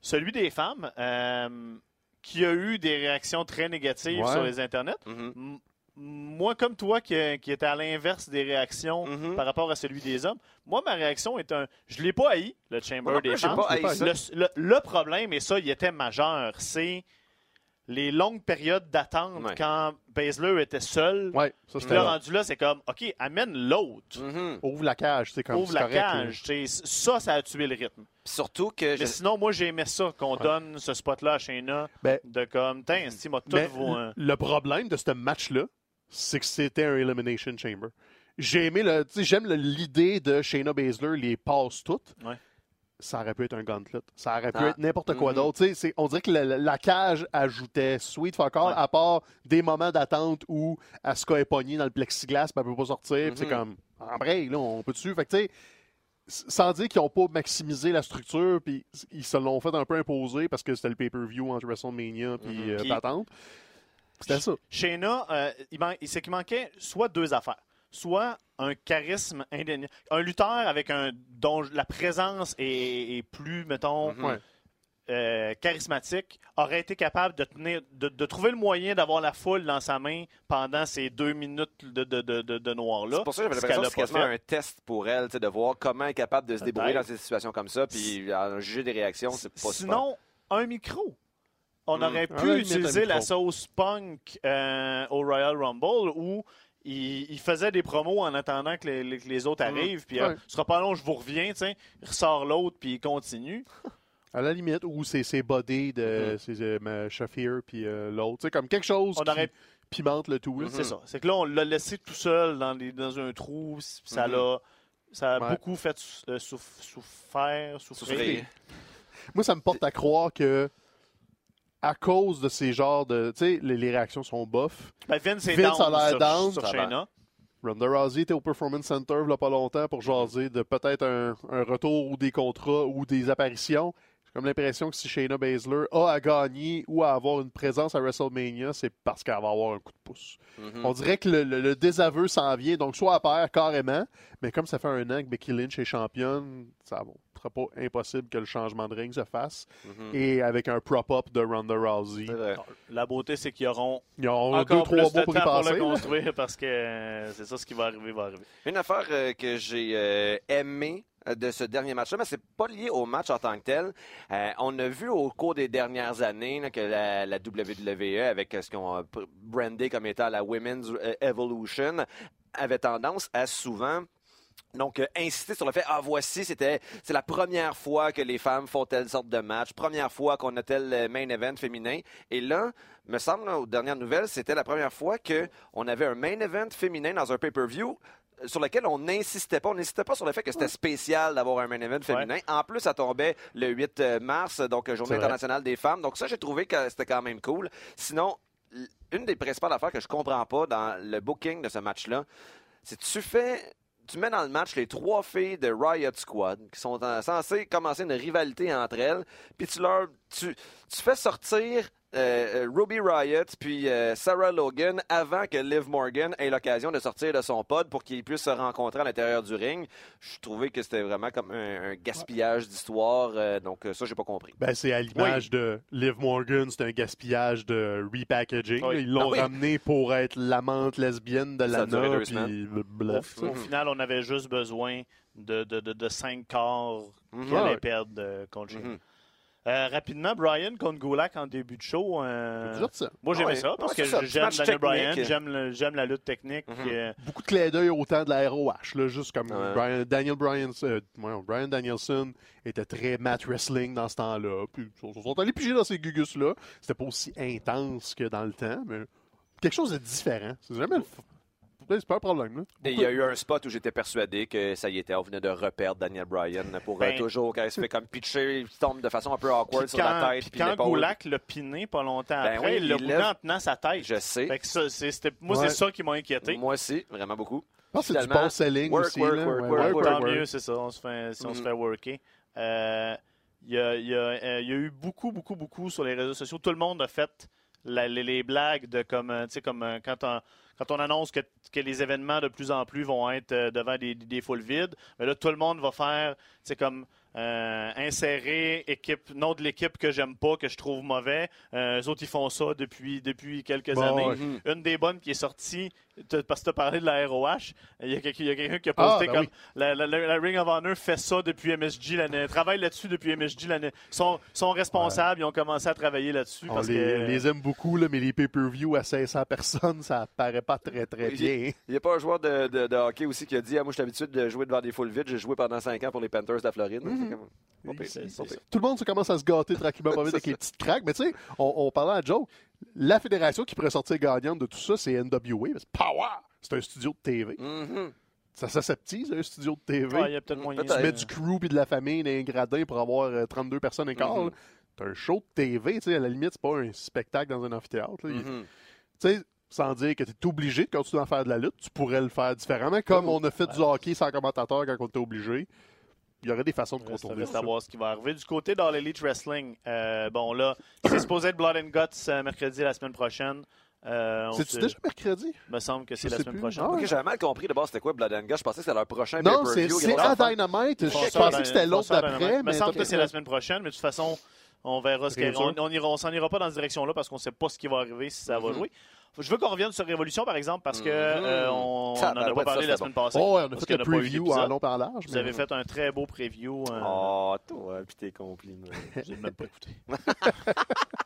Celui des femmes, euh, qui a eu des réactions très négatives Ouais. sur les internets. Mhm. M- Moi, comme toi, qui, qui était à l'inverse des réactions Mhm. par rapport à celui des hommes, moi, ma réaction est un. Je l'ai pas haï, le Chamber des femmes. pas haï ça. Le, le- le problème, et ça, il était majeur, c'est les longues périodes d'attente Ouais. quand Baszler était seul. Ouais, ça, là, là. rendu là, c'est comme, OK, amène l'autre. Mhm. Ouvre la cage, c'est comme Ouvre la correct, cage. Ça, ça a tué le rythme. Surtout que Mais je- sinon, moi, j'ai aimé ça, qu'on donne ce spot-là à Shayna, Ben, de comme, tiens, m'a tout Mais vaut un- le problème de ce match-là, c'est que c'était un Elimination Chamber. J'ai aimé le. Tu sais, j'aime l'idée de Shayna Baszler les passe toutes. Ouais. Ça aurait pu être un gauntlet. Ça aurait pu Ah. être n'importe quoi Mhm. d'autre. On dirait que la, cage ajoutait sweet fuck all, Ouais. à part des moments d'attente où Asuka est pognée dans le plexiglas, puis elle peut pas sortir. C'est Mhm. comme, en break, là, on peut dessus. Fait que, sans dire qu'ils n'ont pas maximisé la structure, puis ils se l'ont fait un peu imposer parce que c'était le pay-per-view entre WrestleMania puis Mhm. euh, Puis- patente. C'était ça. Shayna, euh, il man- c'est qu'il manquait soit deux affaires. Soit un charisme indéniable. Un lutteur avec un dont la présence est, est plus, mettons, Mhm. Euh, charismatique, aurait été capable de, tenir, de, de trouver le moyen d'avoir la foule dans sa main pendant ces deux minutes de, de, de, de, de noir-là. C'est pour ça que j'avais l'impression que c'est quasiment un test pour elle, de voir comment elle est capable de se débrouiller dans ces situations comme ça, puis en juger des réactions, c'est pas super. Sinon, un micro. On Mm. aurait À pu utiliser la sauce punk euh, au Royal Rumble où il, il faisait des promos en attendant que les, les- que les autres Mm. arrivent. Puis, euh, ce sera pas long, je vous reviens. tu sais. Il ressort l'autre, puis il continue. À la limite, ou c'est ses body de c'est, euh, Shafir puis euh, l'autre. Tu sais, comme quelque chose On qui aurait- pimente le tout. C'est ça. C'est que là, on l'a laissé tout seul dans, les- dans un trou. puis Ça l'a. Ça a Ouais. beaucoup fait euh, souff- souffrir, souffrir. Souffrir. Moi, ça me porte à croire que à cause de ces genres de. Tu sais, les, les réactions sont bof. Ben, Vince est Vince down a l'air down. sur. Shayna. Ronda Rousey était au Performance Center il y a pas longtemps pour jaser de peut-être un, un retour ou des contrats ou des apparitions. J'ai comme l'impression que si Shayna Baszler a à gagner ou à avoir une présence à WrestleMania, c'est parce qu'elle va avoir un coup de pouce. Mhm. On dirait que le, le- le désaveu s'en vient, donc soit à pair carrément, mais comme ça fait un an que Becky Lynch est championne, ça ne sera pas impossible que le changement de ring se fasse. Mhm. Et avec un prop-up de Ronda Rousey. La beauté, c'est qu'ils auront ils auront encore deux, plus trois de mois temps pour y pour passer. le construire parce que euh, c'est ça ce qui va arriver, va arriver. Une affaire euh, que j'ai euh, aimé euh, de ce dernier match-là, mais c'est pas lié au match en tant que tel. Euh, on a vu au cours des dernières années que la, WWE, avec euh, ce qu'on a brandé comme étant la Women's euh, Evolution, avait tendance à souvent donc, euh, insister sur le fait, ah, voici, c'était, c'est la première fois que les femmes font telle sorte de match, première fois qu'on a tel euh, main event féminin. Et là, me semble, aux dernières nouvelles, c'était la première fois qu'on avait un main event féminin dans un pay-per-view euh, sur lequel on n'insistait pas. On n'insistait pas sur le fait que c'était spécial d'avoir un main event féminin. En plus, ça tombait le 8 mars, donc euh, Journée internationale des femmes. Donc ça, j'ai trouvé que c'était quand même cool. Sinon, une des principales affaires que je comprends pas dans le booking de ce match-là, c'est que tu fais tu mets dans le match les trois filles de Riot Squad qui sont en- censées commencer une rivalité entre elles, puis tu leur tu, tu fais sortir euh, euh, Ruby Riot puis euh, Sarah Logan avant que Liv Morgan ait l'occasion de sortir de son pod pour qu'ils puissent se rencontrer à l'intérieur du ring. Je trouvais que c'était vraiment comme un, un gaspillage d'histoire, euh, donc ça j'ai pas compris. Ben, c'est à l'image de Liv Morgan, c'est un gaspillage de repackaging. Oui. Ils l'ont Ah oui. ramené pour être l'amante lesbienne de Ça Lana. Puis, Au, au final, on avait juste besoin de, de, de, de cinq corps qui Mhm. allaient perdre euh, contre. Mhm. Euh, rapidement, Brian contre Gulak en début de show. euh, ça. moi, j'aimais Ouais. ça parce Ouais, que j'aime match Daniel Bryan, technique. j'aime la lutte technique. Mhm. euh, Beaucoup de clins d'œil autant de la ROH, là, juste comme Ouais. Brian- Daniel Bryan, euh, Brian Danielson était très mat wrestling dans ce temps-là. Puis ils sont- sont allés piger dans ces gugus-là. C'était pas aussi intense que dans le temps, mais quelque chose de différent. C'est jamais le. C'est pas un problème, là. Et il y a eu un spot où j'étais persuadé que ça y était, on venait de reperdre Daniel Bryan pour euh, Ben- toujours, quand il se fait comme pitcher, il tombe de façon un peu awkward sur la quand, tête. puis quand. Gulak l'a piné pas longtemps Ben après, oui, il l'a lève- en tenant sa tête. Je sais. Fait que ça, c'est- c'était- moi, Ouais. c'est ça qui m'a inquiété. Moi aussi, vraiment beaucoup. Je pense que c'est du bon selling work, aussi. work, là. work, Ouais, work, work, work, Tant work. mieux, c'est ça, on se fait, si on se Mhm. fait worker. Euh, Il y, a, il y a- euh, il y a eu beaucoup, beaucoup, beaucoup sur les réseaux sociaux. Tout le monde a fait la- les, les blagues de comme, tu sais, comme quand on, quand on annonce que, que les événements de plus en plus vont être euh, devant des, des foules vides. Mais là, tout le monde va faire, c'est comme euh, insérer équipe, nom de l'équipe que j'aime pas, que je trouve mauvais. Euh, eux autres, ils font ça depuis, depuis quelques Bon, années. Une des bonnes qui est sortie, parce que tu as parlé de la ROH, il y a quelqu'un a qui a Ah, posté ben comme oui. la, la- la- la Ring of Honor fait ça depuis MSG l'année, travaille là-dessus depuis MSG l'année. Ils sont, sont responsables, ils ont commencé à travailler là-dessus. On parce les, que, les aime beaucoup, là, mais les pay-per-view à 500 personnes, ça paraît pas très, très bien. Il n'y a pas un joueur de, de- de hockey aussi qui a dit ah, Moi, je suis habitué de jouer devant des foules vides. J'ai joué pendant 5 ans pour les Panthers de la Floride. Comme- ça. Tout le monde se commence à se gâter tranquillement avec les petites craques. Mais tu sais, on, on parlait à Joe. La fédération qui pourrait sortir gagnante de tout ça, c'est NWA. parce que Power! C'est un studio de TV. Mhm. Ça s'aseptise, un studio de TV. Ouais, il y a peut-être moyen. Peut-être. tu mets du crew puis de la famille dans un gradin pour avoir euh, 32 personnes et quart. Là. T'as un show de TV, tu sais, à la limite, c'est pas un spectacle dans un amphithéâtre. Mhm. Sais, sans dire que tu es obligé de continuer à faire de la lutte, tu pourrais le faire différemment, comme on a fait du hockey sans commentateur quand on était obligé. Il y aurait des façons de contourner reste ça. à voir ce qui va arriver. Du côté d'All Elite Wrestling, euh, bon là, c'est supposé être Blood and Guts euh, mercredi la semaine prochaine. Euh, C'est-tu déjà mercredi? me semble que c'est la semaine plus. prochaine. Ah j'avais mal compris d'abord c'était quoi Blood and Guts. Je pensais que c'était leur prochain Non, c'est à Dynamite. Je pensais dans- que c'était l'autre ça dans d'après, mais me semble que c'est la semaine prochaine, mais de toute façon, on verra ce qu'il on, on ira, on s'en ira pas dans cette direction-là parce qu'on sait pas ce qui va arriver si ça va Mhm. jouer. Je veux qu'on revienne sur Révolution, par exemple, parce que Mhm. euh, on n'en a pas parlé ça, la semaine passée. Oh, ouais, on a parce fait eu preview en long par large. Vous mais- avez fait un très beau preview. euh, Oh, toi, puis tes compliments. Je n'ai même pas écouté.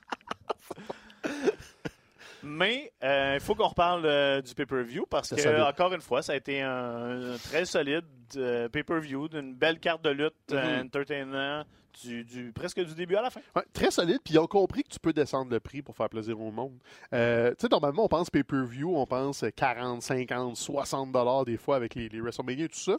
Mais euh, il faut qu'on reparle euh, du pay-per-view parce que, solide. encore une fois, ça a été un, un très solide euh, pay-per-view d'une belle carte de lutte Mhm. entertainant du, du- presque du début à la fin. Ouais, très solide, puis ils ont compris que tu peux descendre le prix pour faire plaisir au monde. Euh, tu sais, normalement, on pense pay-per-view, on pense 40, 50, 60 dollars des fois avec les, les WrestleMania et tout ça.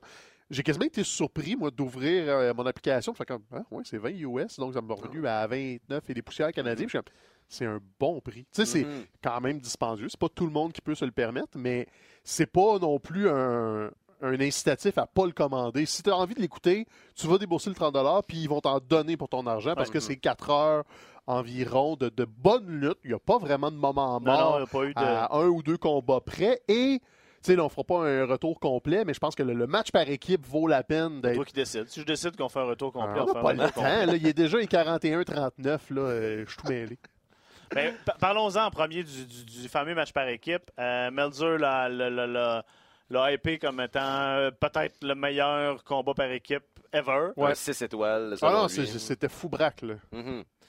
J'ai quasiment été surpris, moi, d'ouvrir euh, mon application. Je fais comme, ah, ouais, c'est 20 US, donc ça m'a revenu à 29 et des poussières canadiens. Je suis comme, c'est un bon prix. Tu sais, c'est Mhm. quand même dispendieux. C'est pas tout le monde qui peut se le permettre, mais c'est pas non plus un, un incitatif à pas le commander. Si tu as envie de l'écouter, tu vas débourser le 30 puis ils vont t'en donner pour ton argent parce que c'est 4 heures environ de, de bonne lutte. Il n'y a pas vraiment de moment Non, non, mort il n'y a pas eu de. à un ou deux combats près. Et, tu sais, là, on fera pas un retour complet, mais je pense que le, le match par équipe vaut la peine C'est d'être. toi qui décides. Si je décide qu'on fait un retour complet, Ah, on on fait un pas le temps. complet. là. il est déjà les 41-39. Là, euh, je suis tout mêlé. Ben, pa- Parlons-en en premier du, du- du fameux match par équipe. Euh, Melzer l'a hypé comme étant euh, peut-être le meilleur combat par équipe ever. Ouais. Un 6 étoiles. Ah non, c'était fou braque. Là.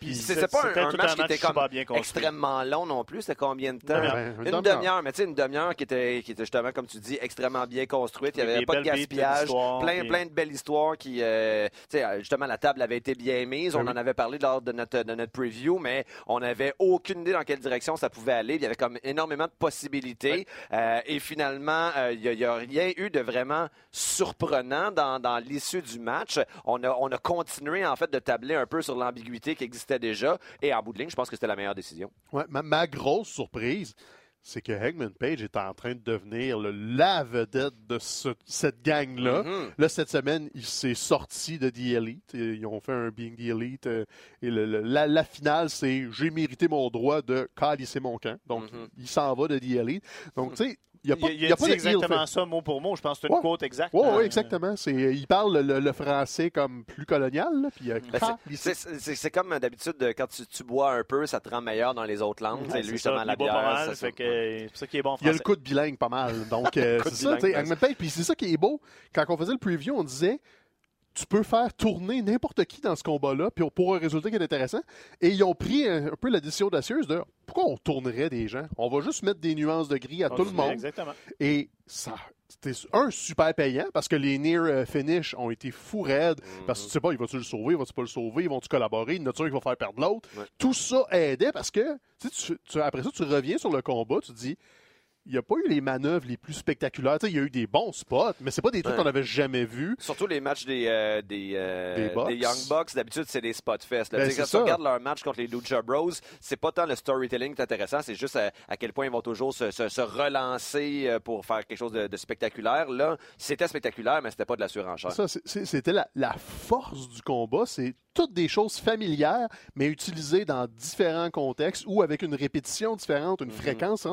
Puis C'est c'est- c'est pas un, match qui était comme bien extrêmement long non plus. C'était combien de temps? Une demi-heure. Une demi-heure. demi-heure, mais tu sais, une demi-heure qui était, qui était justement, comme tu dis, extrêmement bien construite. Il n'y avait pas de gaspillage. Plein, plein de belles histoires qui, euh, tu sais, justement, la table avait été bien mise. Ben On oui. en avait parlé lors de notre, de notre preview, mais on n'avait aucune idée dans quelle direction ça pouvait aller. Il y avait comme énormément de possibilités. Euh, et finalement, euh, il n'y a, rien eu de vraiment surprenant dans, dans l'issue du match. On a, on a continué, en fait, de tabler un peu sur l'ambiguïté qui existait déjà. Et en bout de ligne, je pense que c'était la meilleure décision. Ouais, ma, ma grosse surprise, c'est que Hangman Page est en train de devenir le, la vedette de ce- cette gang-là. Mhm. Là, cette semaine, il s'est sorti de The Elite. Et Ils ont fait un Being the Elite. euh, Et le- le- la, la finale, c'est j'ai mérité mon droit de calisser mon camp. Donc, Mhm. il s'en va de The Elite. Donc, tu sais, il n'y a pas, Il, il a pas exactement fait. ça mot pour mot. Je pense que c'est une Ouais. quote exacte. Oui, Euh, oui, exactement. C'est, il parle le, le- français comme plus colonial. Là, puis il a Ben, c'est- comme d'habitude, euh, quand tu, tu bois un peu, ça te rend meilleur dans les autres langues. Ouais, lui, ça, justement, la boit bière. pas mal, ça, fait ça- que, euh, c'est ça qui est bon en Il y a le français. coup de bilingue pas mal. Donc, euh, c'est ça. Puis c'est ça qui est beau. Quand on faisait le preview, on disait tu peux faire tourner n'importe qui dans ce combat-là puis pour un résultat qui est intéressant. Et ils ont pris un, un peu la décision audacieuse de pourquoi on tournerait des gens? On va juste mettre des nuances de gris à tout le monde. Exactement. Et ça. C'était un super payant parce que les near euh, finish ont été fou raides. Parce que tu sais pas, il va-tu le sauver, va-tu pas le sauver, ils vont-tu collaborer, il y en a-tu un qui va faire perdre l'autre? Ouais. Tout ça aidait parce que tu tu- après ça, tu reviens sur le combat, tu te dis il n'y a pas eu les manœuvres les plus spectaculaires. Tu sais, il y a eu des bons spots, mais c'est pas des trucs Ouais. qu'on avait jamais vus. Surtout les matchs des, euh, des, euh, Des. Young Bucks, d'habitude, c'est des spot fest. Ben, quand tu regardes leur match contre les Lucha Bros, c'est pas tant le storytelling qui est intéressant, c'est juste à, à quel point ils vont toujours se, se- se relancer euh, pour faire quelque chose de, de spectaculaire. Là, c'était spectaculaire, mais c'était pas de la surenchère. Ça, c'était la, la force du combat. C'est toutes des choses familières, mais utilisées dans différents contextes ou avec une répétition différente, une Mhm. fréquence.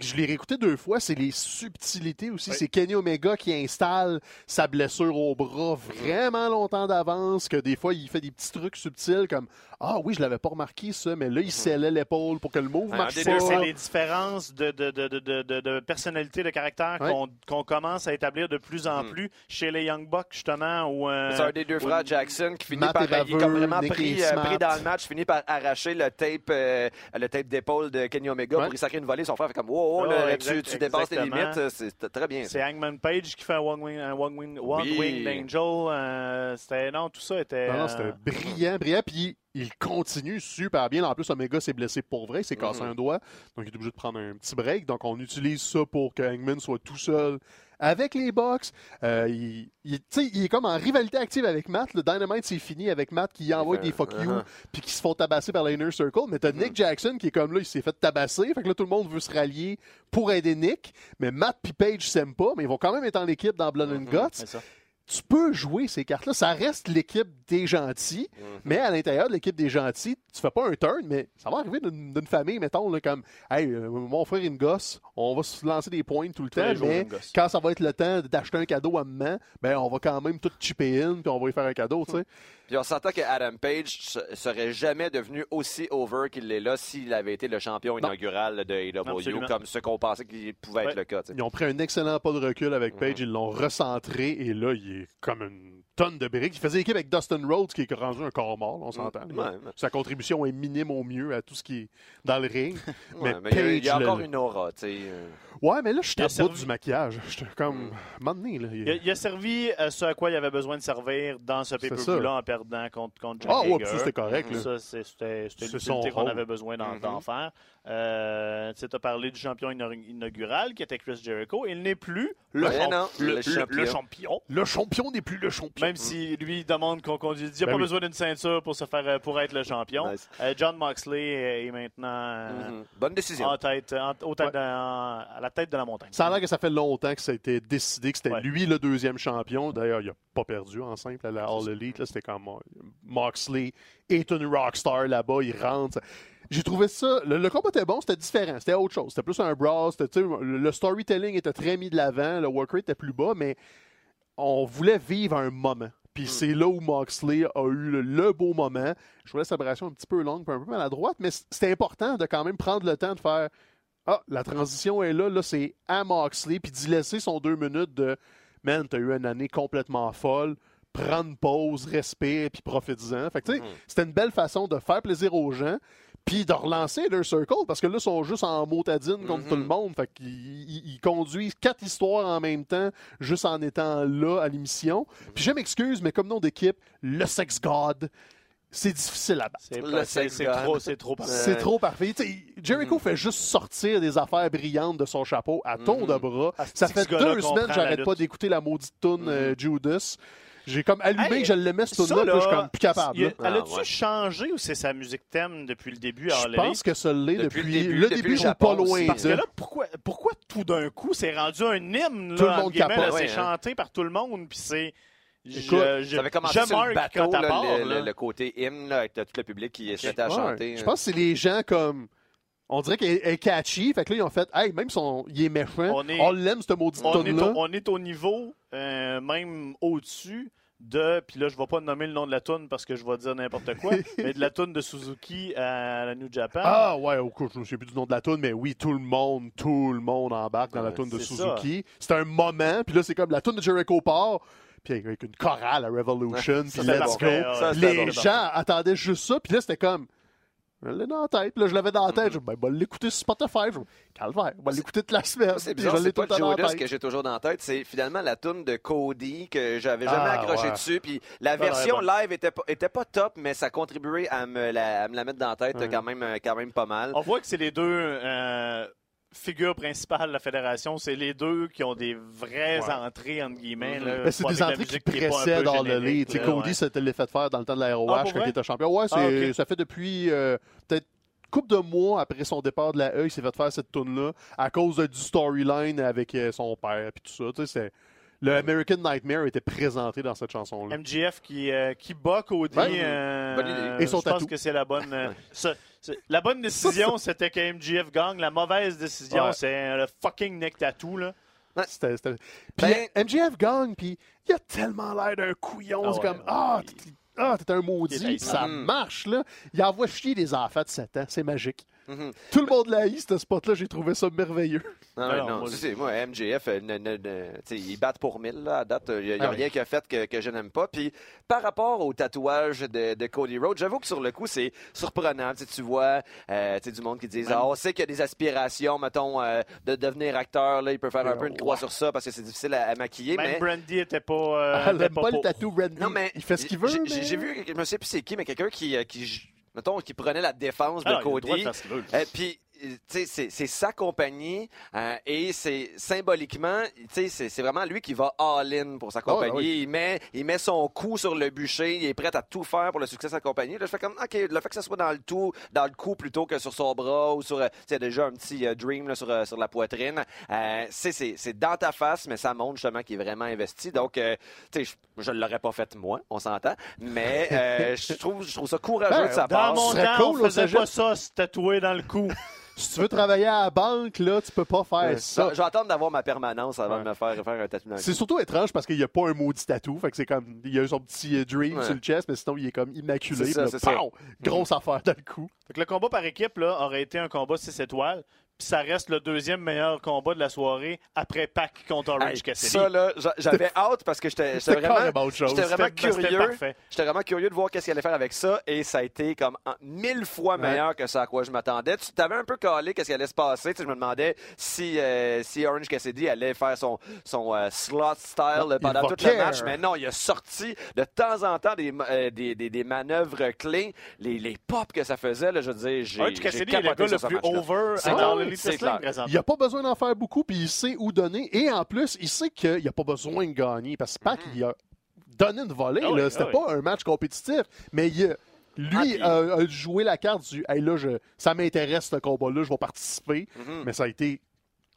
Je l'ai réécouté deux fois, c'est les subtilités aussi. Oui. C'est Kenny Omega qui installe sa blessure au bras vraiment longtemps d'avance, que des fois il fait des petits trucs subtils comme Ah oui, je l'avais pas remarqué ça, mais là il scellait l'épaule pour que le move Un marche des pas. deux, C'est les différences de, de, de, de, de, personnalité, de caractère Ouais. qu'on qu'on commence à établir de plus en Mhm. plus chez les Young Bucks, justement. Où, euh, C'est un des deux où- frères Jackson qui finit Matt par il est comme vraiment pris, euh, pris dans le match, finit par arracher le tape euh, le tape d'épaule de Kenny Omega Ouais. pour y sacrer une volée. Son frère fait comme wow, là, Ouais, tu, tu dépasses tes limites. C'est très bien. C'est Hangman Page qui fait un One Wing, un one wing, one Oui. winged Angel. euh, c'était, non, tout ça était. Non, non, euh, c'était brillant, brillant. Puis il continue super bien. En plus, Omega s'est blessé pour vrai. S'est cassé Mhm. un doigt. Donc, il est obligé de prendre un petit break. Donc, on utilise ça pour que Hangman soit tout seul avec les Bucks. Euh, il, il- est comme en rivalité active avec Matt. Le Dynamite, c'est fini avec Matt qui envoie des fuck you uh-huh. puis qui se font tabasser par l'Inner Circle. Mais t'as Nick Jackson qui est comme là, il s'est fait tabasser. Fait que là, tout le monde veut se rallier pour aider Nick. Mais Matt puis Page s'aiment pas. Mais ils vont quand même être en équipe dans Blood and Guts c'est ça. Tu peux jouer ces cartes-là. Ça reste l'équipe des gentils, mais à l'intérieur de l'équipe des gentils, tu fais pas un turn, mais ça va arriver d'une famille, mettons, là, comme Hey, euh, mon frère et une gosse, on va se lancer des points tout le temps, jours, mais quand ça va être le temps d'acheter un cadeau à maman, ben on va quand même tout chipper in, puis on va lui faire un cadeau, tu sais. Puis on s'entend que Adam Page se- serait jamais devenu aussi over qu'il l'est là s'il avait été le champion Non. inaugural de AEW, Absolument. comme ce qu'on pensait qu'il pouvait être le cas. Ils ont pris un excellent pas de recul avec Page, ils l'ont recentré, et là, il est comme une tonnes de briques. Il faisait équipe avec Dustin Rhodes, qui est rendu un corps mort, on s'entend. Ouais, ouais. Sa contribution est minime au mieux à tout ce qui est dans le ring. Ouais, mais mais il y a- il y a, Page, encore là, une aura, tu sais. euh. Ouais, mais là, je suis à bout du maquillage. J'étais comme. Moment donné, là, il- Il a, il a servi à ce à quoi il avait besoin de servir dans ce pay-per-view-là en perdant contre, contre Jack Ah, ouais, Hager. puis ça, c'était correct. là. Ça, c'était l'utilité qu'on avait besoin d'en Mhm. d'en faire. Euh, tu as parlé du champion inau- inaugural qui était Chris Jericho. Il n'est plus le, Ouais, champ- non, le- le le- champion. le champion. Le champion n'est plus le champion. Même si lui demande qu'on dise il n'y a Ben pas oui. besoin d'une ceinture pour se faire euh, pour être le champion. Nice. Euh, John Moxley est maintenant euh, Mhm. Bonne décision. en tête, en- au tête Ouais. de- en- à la tête de la montagne. Ça a l'air que ça fait longtemps que ça a été décidé que c'était Ouais. lui le deuxième champion. D'ailleurs, il n'a pas perdu en simple à la All Elite. là. C'était comme euh, Moxley est une rockstar là-bas. Il rentre. J'ai trouvé ça. Le, le combat était bon, c'était différent. C'était autre chose. C'était plus un brawl. Le, le storytelling était très mis de l'avant. Le work rate était plus bas, mais on voulait vivre un moment. Puis c'est là où Moxley a eu le, le beau moment. Je trouvais la célébration un petit peu longue, un peu maladroite, mais c'était important de quand même prendre le temps de faire Ah, la transition est là, là, c'est à Moxley, puis d'y laisser son deux minutes de Man, t'as eu une année complètement folle, prends une pause, respire, puis profite-en. Fait que, tu sais, Mhm. c'était une belle façon de faire plaisir aux gens, puis de relancer leur circle, parce que là, ils sont juste en motadine contre Mhm. tout le monde. Fait qu'ils ils- ils conduisent quatre histoires en même temps, juste en étant là à l'émission. Puis je m'excuse, mais comme nom d'équipe, le Sex God, c'est difficile à battre. C'est trop, c'est trop. parfait. C'est trop parfait. Jericho fait juste sortir des affaires brillantes de son chapeau à tour de bras. Ah, Ça fait deux semaines que j'arrête pas d'écouter la maudite tune euh, Judas. J'ai comme allumé Hey, que je l'aimais Ça, tune-là, puis je suis comme plus capable. y a-. Elle a-tu ouais. changé ou c'est sa musique thème depuis le début à Je pense que ça l'est Depuis depuis, le début, le début ou pas loin. Parce que là, pourquoi, pourquoi tout d'un coup, c'est rendu un hymne? Là, Tout le monde capote, là, ouais, c'est hein. chanté par tout le monde, puis c'est... Écoute, je, je, Ça avait commencé je sur le bateau, là, part, le, là. le- le côté hymne, là, avec tout le public qui se mettait à Ouais. chanter. Je pense que c'est les gens comme. On dirait qu'elle est catchy. Fait que là, ils ont fait, hey, même si on- il est méchant, On l'aime, cette maudite on, est tune-là. au, on est au niveau, euh, même au-dessus, de... Puis là, je vais pas nommer le nom de la tune parce que je vais dire n'importe quoi, mais de la tune de Suzuki à la New Japan. Ah ouais, au coup, je me souviens plus du nom de la tune, mais oui, tout le monde, tout le monde embarque dans la tune de Suzuki. C'est un moment, puis là, c'est comme la tune de Jericho part, puis avec une chorale à Revolution, puis ça, let's go. Ça, c'était Les bon. gens attendaient juste ça, puis là, c'était comme... Je l'ai dans la tête, là, je l'avais dans la tête. Je dis, ben, l'écouter sur Spotify. Je dis, calvaire, vais l'écouter toute la semaine. C'est bizarre, je l'ai c'est pas Judas que j'ai toujours dans la tête, c'est finalement la tune de Cody que j'avais jamais Ah, accroché ouais. dessus. Puis la ouais, version live était pas, était pas top, mais ça contribuait à me la, à me la mettre dans la tête Ouais. quand, même, quand même pas mal. On voit que c'est les deux euh, figures principales de la fédération. C'est les deux qui ont des vraies Ouais. entrées, entre guillemets. Mhm. là, Ben, c'est des entrées qui précèdent dans le là, Cody, ouais. c'était l'effet de faire dans le temps de la ROH Ah, quand vrai? il était champion. Ouais, c'est, Ah, ok. ça fait depuis euh, peut-être une couple de mois après son départ de la E, il s'est fait faire cette tune-là à cause du storyline avec euh, son père et tout ça. Tu sais, c'est... Le American Nightmare était présenté dans cette chanson-là. MGF qui, euh, qui bat Cody. Ouais. euh, Bonne idée. Et son je pense que c'est la bonne. euh, la bonne décision, c'était que MGF gagne. La mauvaise décision, Ouais. c'est euh, le fucking neck tattoo. Là. C'était, c'était- Puis Ben- MJF gagne, puis il a tellement l'air d'un couillon. Ah c'est ouais, comme, ah, t'es- ah, t'es un maudit. Ça Mm. marche, là. Il envoie chier des enfants de 7 ans. C'est magique. Tout le monde l'a haï, ce spot-là. J'ai trouvé ça merveilleux. Non, Alors, non, moi, moi, MJF, euh, ne- ne- ne- tu sais, ils battent pour mille, là, à date. Il n'y a, Ah oui. rien qui a fait que, que je n'aime pas. Puis, par rapport au tatouage de, de Cody Rhodes, j'avoue que sur le coup, c'est surprenant. Tu sais, tu vois euh, tu sais, du monde qui dit Même- ah, on sait qu'il y a des aspirations, mettons, euh, de devenir acteur. Là, il peut faire un peu une croix sur ça parce que c'est difficile à, à maquiller. Même mais Brandy était pas. euh, était aime pas, le tatou Randy. Non, mais il fait ce qu'il veut. J'ai mais- vu, je me sais plus c'est qui, mais quelqu'un qui, euh, qui, mettons, qui prenait la défense Ah, de il a le droit Cody. Puis, c'est- sa compagnie euh, et c'est symboliquement, tu sais, c'est vraiment lui qui va all-in pour sa compagnie. Ah, oui. Il, met, il met son coup sur le bûcher, il est prêt à tout faire pour le succès de sa compagnie. Là, je fais comme, OK, le fait que ça soit dans le tout, dans le cou plutôt que sur son bras ou sur, euh, tu sais, déjà un petit euh, dream là, sur, sur la poitrine, euh, c'est- c'est c'est dans ta face, mais ça montre justement qu'il est vraiment investi. Donc, euh, tu sais, je, je l'aurais pas fait moi, on s'entend, mais euh, je trouve, je trouve ça courageux Ben, de sa Dans part. mon serait temps, cool on faisait pas ça, se tatouer dans le cou. Si tu veux travailler à la banque, là, tu peux pas faire Euh, ça. je vais attendre d'avoir ma permanence avant Ouais. de me faire faire un tatou dans le C'est surtout étrange parce qu'il n'y a pas un maudit tatou. Fait que c'est comme, il a son petit euh, dream Ouais. sur le chest, mais sinon, il est comme immaculé. C'est ça, là, pow! Grosse affaire dans le cou. Fait que le combat par équipe là, aurait été un combat 6 étoiles. Puis ça reste le deuxième meilleur combat de la soirée après Pac contre Orange Hey, Cassidy. ça, là, j'a- j'avais hâte parce que j'étais vraiment, curieux. J'étais vraiment curieux de voir qu'est-ce qu'il allait faire avec ça et ça a été comme mille fois Ouais. meilleur que ça à quoi je m'attendais. Tu t'avais un peu calé qu'est-ce qui allait se passer. Tu sais, je me demandais si, euh, si Orange Cassidy allait faire son, son euh, slot style Non, pendant tout le care. match, mais non, il a sorti de temps en temps des, euh, des, des, des manœuvres clés, les, les pops que ça faisait. Là, je veux dire, j'ai Orange Cassidy est le gars le plus over dans clair. présentement. Il n'a pas besoin d'en faire beaucoup, puis il sait où donner. Et en plus, il sait qu'il n'a pas besoin de gagner. Parce que Pac, il a donné une volée. Ah oui, ah C'était oui. pas un match compétitif. Mais il lui Ah, puis- a, a joué la carte du Hey, là, je, ça m'intéresse ce combat-là, je vais participer. Mhm. Mais ça a été,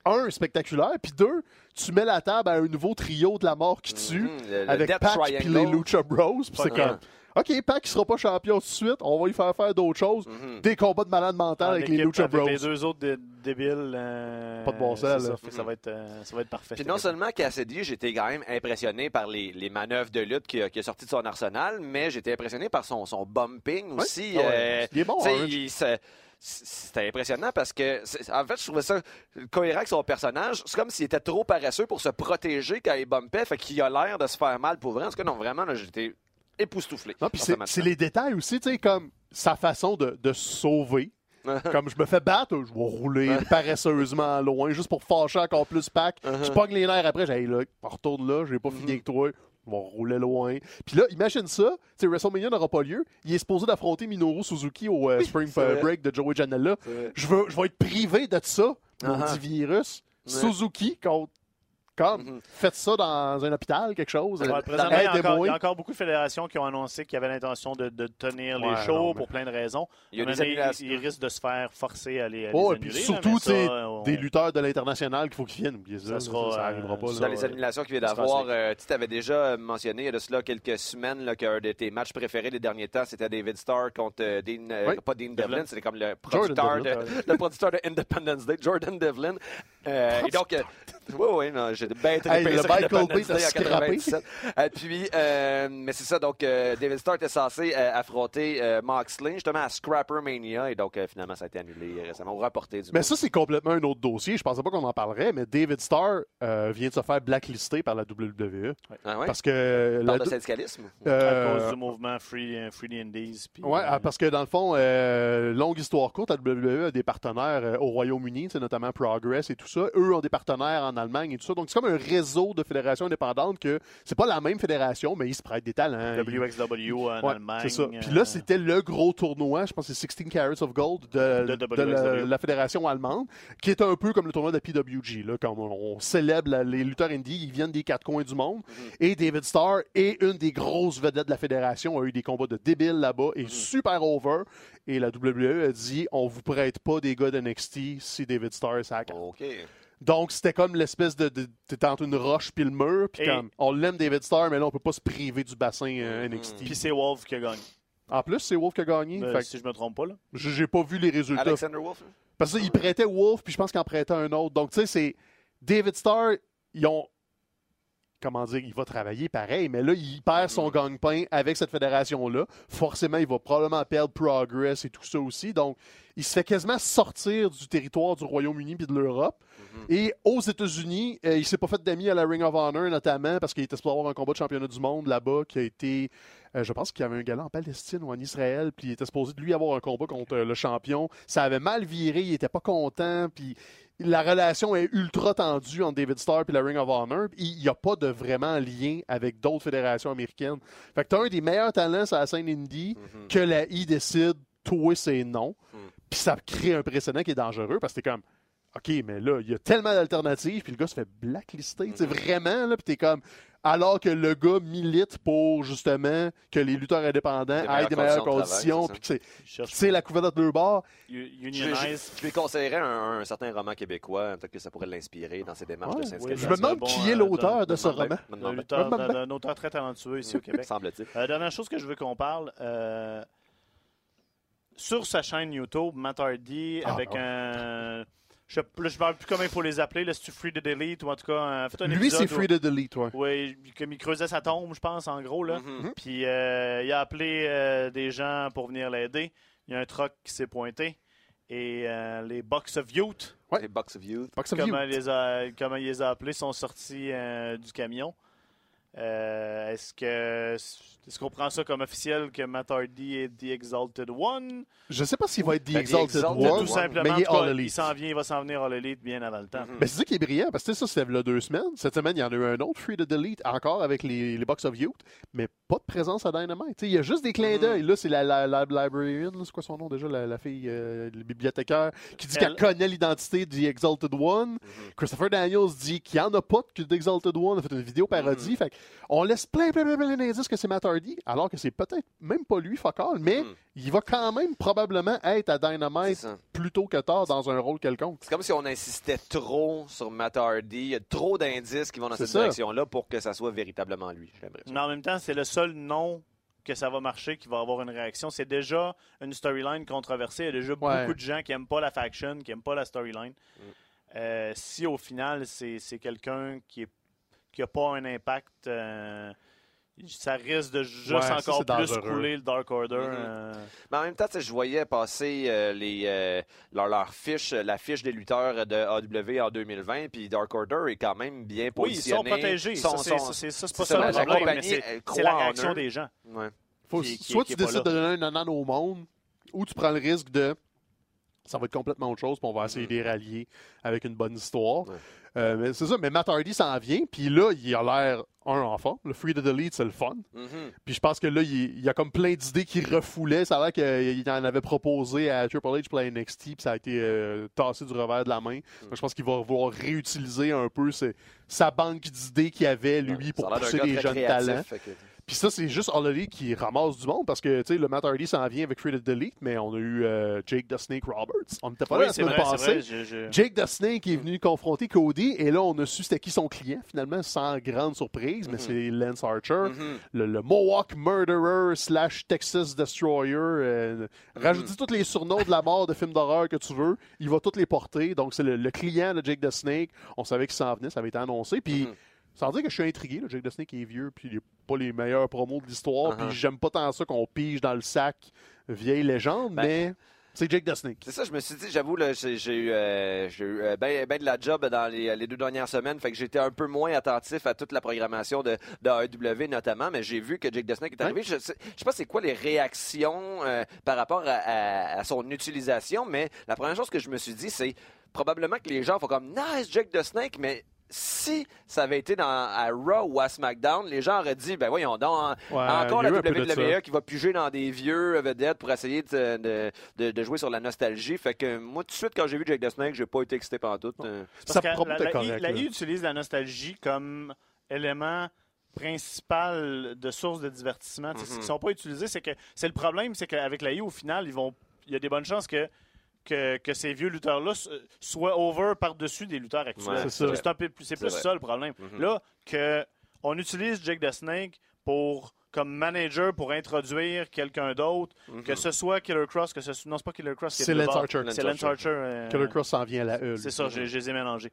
un, spectaculaire. Puis deux, tu mets la table à un nouveau trio de la mort qui tue. Mhm, le- le avec Pac puis Triangle. les Lucha Bros. Puis c'est comme, OK, Pac ne sera pas champion tout de suite. On va lui faire faire d'autres choses. Mhm. Des combats de malade mental En avec les Lucha avec Bros. Les deux autres dé- débiles. euh, Pas de bon sens, Ça, ça, va être, euh, ça va être parfait. Puis non seulement Cassidy, j'étais quand même impressionné par les, les manœuvres de lutte qu'il a, qu'il a sorties de son arsenal, mais j'étais impressionné par son, son bumping aussi. Ah ouais. euh, Il est bon, il se- C'était impressionnant parce que, en fait, je trouvais ça cohérent avec son personnage. C'est comme s'il était trop paresseux pour se protéger quand il bumpait, fait qu'il a l'air de se faire mal pour vrai. En tout cas, non, vraiment, là, j'étais époustouflé. Non, puis c'est les détails aussi, tu sais, comme sa façon de, de sauver. comme je me fais battre, je vais rouler paresseusement loin juste pour fâcher encore plus Pac. Je pogne les nerfs après, j'ai là, retourne là, j'ai pas fini avec toi. On va rouler loin. Puis là, imagine ça. Tu sais, WrestleMania n'aura pas lieu. Il est supposé d'affronter Minoru Suzuki au euh, Spring. Break de Joey Janela. Je, veux, je vais être privé de ça, mon Uh-huh. petit virus. Ouais. Suzuki contre. Comme, Mhm. faites ça dans un hôpital, quelque chose. Ouais, Dans- présentement, il y, a encore, Aidez-moi. il y a encore beaucoup de fédérations qui ont annoncé qu'ils avaient l'intention de, de tenir les shows non, mais- pour plein de raisons. Il y a des. Ils risquent de se faire forcer à les, à Oh, les et puis là, surtout, sais, ça, on- des lutteurs de l'international qu'il faut qu'ils viennent. Ça, Ça là, sera, ça euh, arrivera pas. ça là. Dans les annulations qu'il vient d'avoir, euh, tu avais déjà euh, mentionné il y a de cela quelques semaines là, qu'un de tes matchs préférés des derniers temps, c'était David Starr contre euh, Dean, Oui. pas Dean Devlin, Devlin. c'était comme le producteur, de, le producteur de Independence Day, Jordan Devlin. Euh, et donc, euh, oui, oui, non, j'ai bien trippé Hey, le Michael Bay en scrappé. 97. Euh, puis, euh, mais c'est ça, donc euh, David Starr était censé euh, affronter euh, Moxley justement à Scrapper Mania, et donc euh, finalement ça a été annulé récemment, ou reporté du Mais ça, c'est complètement un autre dossier. Je pensais pas qu'on en parlerait, mais David Starr euh, vient de se faire blacklister par la WWE. Ah ouais? Parce que. De do- syndicalisme? à cause du mouvement Free, Free the Indies. euh, ah, parce que dans le fond, euh, longue histoire courte, la WWE a des partenaires euh, au Royaume-Uni, sais, notamment Progress et tout ça. Eux ont des partenaires en Allemagne et tout ça. Donc c'est comme un réseau de fédérations indépendantes que c'est pas la même fédération, mais ils se prêtent des talents. Ils- WXW en Ouais, Allemagne. c'est ça. euh, Puis là, c'était le gros tournoi, je pense que c'est 16 Carats of Gold de, De de la, fédération allemande, qui est un peu comme le tournoi de la PWG, là, quand on, on célèbre la- les lutteurs indie, ils viennent des quatre coins du monde. Et David Starr est une des grosses vedettes de la fédération, a eu des combats de débiles là-bas, et super over. Et la WWE a dit, on vous prête pas des gars de NXT si David Starr est. OK. Donc, c'était comme l'espèce de. de T'es entre une roche puis le mur, puis comme, on l'aime David Starr, mais là, on peut pas se priver du bassin euh, NXT. Puis c'est Wolf qui a gagné. En plus, c'est Wolf qui a gagné. Euh, fait que si je me trompe pas. Là. j'ai pas vu les résultats. Alexander Wolf? Parce qu'il prêtait Wolf, puis je pense qu'il en prêtait un autre. Donc, tu sais, c'est. David Starr, ils ont. Comment dire, il va travailler pareil, mais là, il perd son gagne-pain avec cette fédération-là. Forcément, il va probablement perdre Progress et tout ça aussi. Donc, il se fait quasiment sortir du territoire du Royaume-Uni puis de l'Europe. Et aux États-Unis, euh, il s'est pas fait d'amis à la Ring of Honor, notamment parce qu'il était supposé avoir un combat de championnat du monde là-bas qui a été. euh, je pense qu'il y avait un gala en Palestine ou en Israël, puis il était supposé de lui avoir un combat contre euh, le champion. Ça avait mal viré, il était pas content, puis la relation est ultra tendue entre David Starr et la Ring of Honor. Il n'y a pas de vraiment lien avec d'autres fédérations américaines. Fait que tu as un des meilleurs talents sur la scène indie que la I décide, toi, c'est non. Puis ça crée un précédent qui est dangereux parce que t'es comme, OK, mais là, il y a tellement d'alternatives, puis le gars se fait blacklister. Tu sais, vraiment, là, puis t'es comme, alors que le gars milite pour justement que les lutteurs indépendants aient des meilleures conditions, puis que c'est- Je la couverte de leur bord. Je, Unionize. je- je lui conseillerais un, un certain roman québécois, peut-être que ça pourrait l'inspirer dans ses démarches Ouais, de je syndication. me demande bon, qui est euh, l'auteur de ce roman. Un auteur très talentueux ici au Québec. Semble-t-il. Euh, dernière chose que je veux qu'on parle, euh, sur sa chaîne YouTube, Matt Hardy, Ah, avec ouais. un... Je ne sais parle plus comment il faut les appeler, là, si tu Free the Delete, ou en tout cas, euh, un Lui, c'est Free to Delete, ouais. Oui, comme il creusait sa tombe, je pense, en gros. Là. Mhm. Puis euh, il a appelé euh, des gens pour venir l'aider. Il y a un truck qui s'est pointé. et euh, les Bucks of Youth, Ouais. Les Bucks of Youth. Box of comme You. il les a, comme il les a appelés, sont sortis euh, du camion. Euh, est-ce que est-ce qu'on prend ça comme officiel que Matt Hardy est The Exalted One? Je sais pas s'il va être The Ben, The Exalted Exalted One, Tout simplement, mais il est cas, All il Elite. s'en vient, il va s'en venir All Elite bien avant le temps. Mhm. Ben, c'est ça qui est brillant, parce que ça, c'était là deux semaines. Cette semaine, il y en a eu un autre, Free to Delete, encore avec les, les Box of Youth, mais pas de présence à Dynamite. Tu sais, il y a juste des clins Mhm. d'œil. Là, c'est la, la, la librarian, c'est quoi son nom déjà, la, la fille, euh, le bibliothécaire, qui dit qu'elle Elle. connaît l'identité du Exalted One. Christopher Daniels dit qu'il n'y en a pas que d'Exalted One. On a fait une vidéo parodie. Fait on laisse plein, plein, plein, plein d'indices que c'est Matt Hardy, alors que c'est peut-être même pas lui, fuck all, mais Mhm. il va quand même probablement être à Dynamite ça. plus tôt que tard dans un rôle quelconque. C'est comme si on insistait trop sur Matt Hardy. Il y a trop d'indices qui vont dans cette direction-là pour que ça soit véritablement lui. Mais en même temps, c'est le seul nom que ça va marcher, qui va avoir une réaction. C'est déjà une storyline controversée. Il y a déjà Ouais. beaucoup de gens qui n'aiment pas la faction, qui n'aiment pas la storyline. Mm. Euh, si au final, c'est c'est quelqu'un qui n'a qui a pas un impact, euh, ça risque de juste Ouais, encore plus dangereux. couler le Dark Order. Mhm. euh. Mais en même temps, je voyais passer euh, les, euh, leur, leur fiche, la fiche des lutteurs de AW en 2020, puis Dark Order est quand même bien Oui, ils positionné. sont protégés. Sont- Ça, c'est sont- ça, c'est- ça, c'est pas c'est ça le problème, c'est la réaction des gens. Ouais. Faut, qui- qui- soit qui tu décides de donner un nanan au monde, ou tu prends le risque de. Ça va être complètement autre chose, puis on va essayer de les rallier avec une bonne histoire. Ouais. Euh, mais c'est ça, mais Matt Hardy s'en vient, puis là, il a l'air un enfant. Le Free to Delete, c'est le fun. Mhm. Puis je pense que là, il, il y a comme plein d'idées qu'il refoulait. Ça a l'air qu'il en avait proposé à Triple H pour la NXT, puis ça a été euh, tassé du revers de la main. Donc, je pense qu'il va vouloir réutiliser un peu ses- sa banque d'idées qu'il avait, lui, pour pousser les jeunes créatif, talents. que- Puis ça, c'est juste Elite qui ramasse du monde parce que tu sais, le Matt Hardy s'en vient avec Free Delete, mais on a eu euh, Jake the Snake Roberts. On n'était pas là la semaine vrai, passée. vrai. je- je- Jake the Snake est venu confronter Cody et là, on a su c'était qui son client, finalement, sans grande surprise, mais Mhm. c'est Lance Archer, Mhm. le, le Mohawk Murderer slash Texas Destroyer. euh, Rajoute tous les surnoms de la mort de films d'horreur que tu veux, il va tous les porter. Donc, c'est le, le client de Jake the Snake. On savait qu'il s'en venait, ça avait été annoncé. Puis, Mhm. Sans dire que je suis intrigué, là, Jake the Snake est vieux, puis il n'est pas les meilleurs promos de l'histoire, Uh-huh. puis j'aime pas tant ça qu'on pige dans le sac vieille légende, Ben, mais c'est Jake the Snake. C'est ça, je me suis dit, j'avoue, j'ai eu, euh, j'ai eu euh, ben, ben de la job dans les, les deux dernières semaines, fait que j'étais un peu moins attentif à toute la programmation de, de AEW notamment, mais j'ai vu que Jake the Snake est arrivé. Je sais, je sais pas c'est quoi les réactions euh, par rapport à, à- à son utilisation, mais la première chose que je me suis dit, c'est probablement que les gens font comme Nice Jake the Snake, mais si ça avait été dans, à Raw ou à SmackDown, les gens auraient dit, ben voyons donc, Ouais, encore il y a la WWE ça. qui va piger dans des vieux vedettes pour essayer de, de- de- de jouer sur la nostalgie. Fait que moi, tout de suite, quand j'ai vu Jake the Snake, j'ai pas été excité pendant tout. Euh, Ça la, la- correct, la. I utilise la nostalgie comme élément principal de source de divertissement. Tu sais, Ce Mhm. qui ne sont pas utilisés, c'est que c'est le problème, c'est qu'avec la I, au final, ils vont, il y a des bonnes chances que, que, que ces vieux lutteurs-là s- soient over par-dessus des lutteurs actuels. Ouais, c'est plus, c'est C'est plus vrai. ça le problème. Mhm. Là, que on utilise Jake the Snake pour comme manager pour introduire quelqu'un d'autre, Mhm. que ce soit Killer Cross, que ce soit... Non, c'est pas Killer Cross. qui est C'est Lance. Archer. C'est Lance Archer. euh, Killer Cross s'en vient à la lui. c'est ça, je, je les ai mélangés.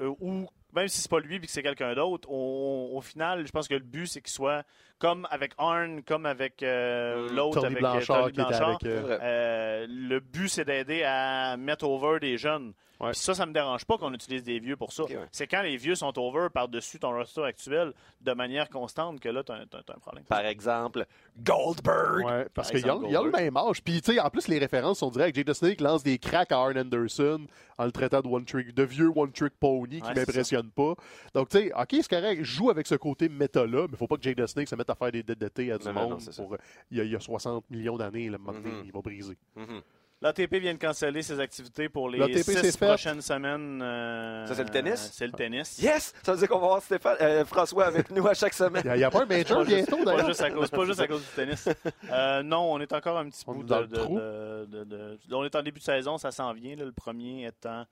Euh, ou même si c'est pas lui et que c'est quelqu'un d'autre, au final, je pense que le but c'est qu'il soit comme avec Arn, comme avec euh, Mm. l'autre, avec euh, Blanchard Tony qui était Blanchard. avec. euh. Euh, le but c'est d'aider à mettre over des jeunes. Ouais. Puis ça, ça me dérange pas qu'on utilise des vieux pour ça. Ouais. C'est quand les vieux sont over par-dessus ton roster actuel de manière constante que là, tu as, un problème. Par exemple, Goldberg. Ouais, parce Par qu'il y y a le même âge. Puis, tu sais, en plus, les références sont directes. Jake the Snake lance des cracks à Arn Anderson en le traitant de one trick, de vieux one trick pony qui m'impressionne pas. Donc, tu sais, ok, c'est correct, joue avec ce côté méta-là, mais faut pas que Jake the Snake se mette à faire des DDT à du Non, monde. non, pour, euh, il, y a, il y a 60 millions d'années, un moment Mhm. il va briser. Mhm. L'ATP vient de canceller ses activités pour les six prochaines semaines. euh, Ça, c'est le tennis? C'est le tennis. Yes! Ça veut dire qu'on va voir Stéphane, euh, François avec nous à chaque semaine. Il n'y a, pas un major Pas bientôt, Pas d'ailleurs. juste à cause, pas juste à cause du tennis. Euh, non, on est encore un petit On bout de, le de- trou. de- de- de- On est en début de saison, ça s'en vient. là, le premier étant.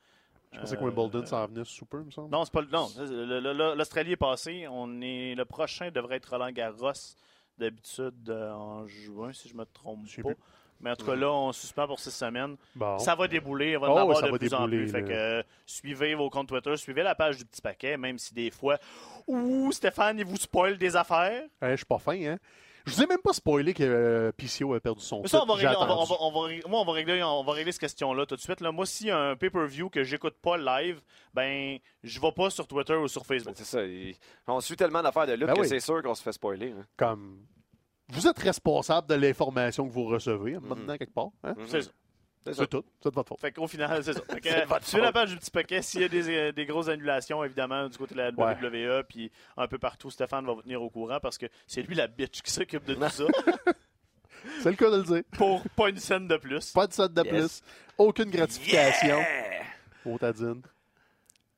Je pensais que euh, Wimbledon s'en venait super, il me semble. Non, c'est pas le. Non, l'Australie est passé. On est le prochain devrait être Roland Garros d'habitude euh, en juin, si je me trompe pas. plus. Mais en tout cas, là, on suspend pour six semaines. Bon. Ça va débouler, on va Oh, en avoir ça de va plus en débouler, plus. Fait que euh, suivez vos comptes Twitter, suivez la page du petit paquet, même si des fois, ouh, Stéphane, il vous spoil des affaires. Hey, je suis pas fin, hein? Je vous ai même pas spoilé que euh, PCO a perdu son Mais ça, on va, régler, on, va, attendu. on va- on va régler- moi, on va régler, on va régler cette question-là tout de suite. Là. Moi, s'il y a un pay-per-view que j'écoute pas live, ben, je vais pas sur Twitter ou sur Facebook. C'est ça. il- On suit tellement d'affaires de lutte Ben que oui. c'est sûr qu'on se fait spoiler. hein. Comme... Vous êtes responsable de l'information que vous recevez, maintenant, quelque part. Hein? C'est ça. C'est ça. C'est tout. C'est de votre faute. Fait qu'au final, c'est ça. Fait que, C'est votre suivez la page du petit paquet. S'il y a des, euh, des grosses annulations, évidemment, du côté de la Ouais. WWE, puis un peu partout, Stéphane va vous tenir au courant parce que c'est lui la bitch qui s'occupe de tout ça C'est le cas de le dire. pour pas une scène de plus. Pas de set de Yes. plus. Aucune gratification. Yeah! Au Tadine.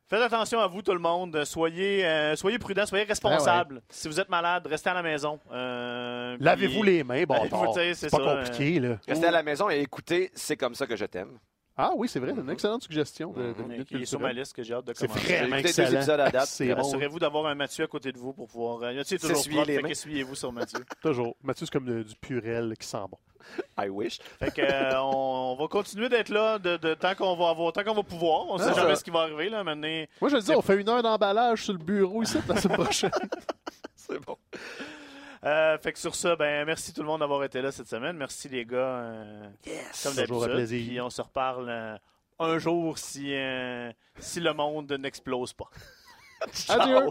Faites attention à vous, tout le monde. Soyez, euh, soyez prudents, soyez responsables. Si vous êtes malade, restez à la maison. Euh, puis- Lavez-vous les mains, bon, c'est c'est pas ça, compliqué, là. Restez à la maison et écoutez, c'est comme ça que je t'aime. Ah oui, c'est vrai, c'est une excellente suggestion. De, de Euh, minute qui est sur ma liste que j'ai hâte de C'est commencer. vraiment Écoutez deux excellent. épisodes à date. C'est. Assurez-vous d'avoir un Mathieu à côté de vous pour pouvoir. Euh, Mathieu est toujours propre, fait qu'essuyez-vous sur Mathieu. Toujours. Mathieu, c'est comme de- du purel qui sent bon. I wish. Fait que, euh, on, on va continuer d'être là de, de- tant qu'on va avoir, tant qu'on va pouvoir. On sait Ah, jamais ça. ce qui va arriver là. Maintenant, Moi, je le dis, on fait une heure d'emballage sur le bureau ici la semaine prochaine. C'est bon. Euh, fait que sur ça, ben merci tout le monde d'avoir été là cette semaine. Merci les gars, euh, Yes! comme Toujours un d'habitude. plaisir. Puis on se reparle euh, un jour si euh, si le monde n'explose pas. Adieu.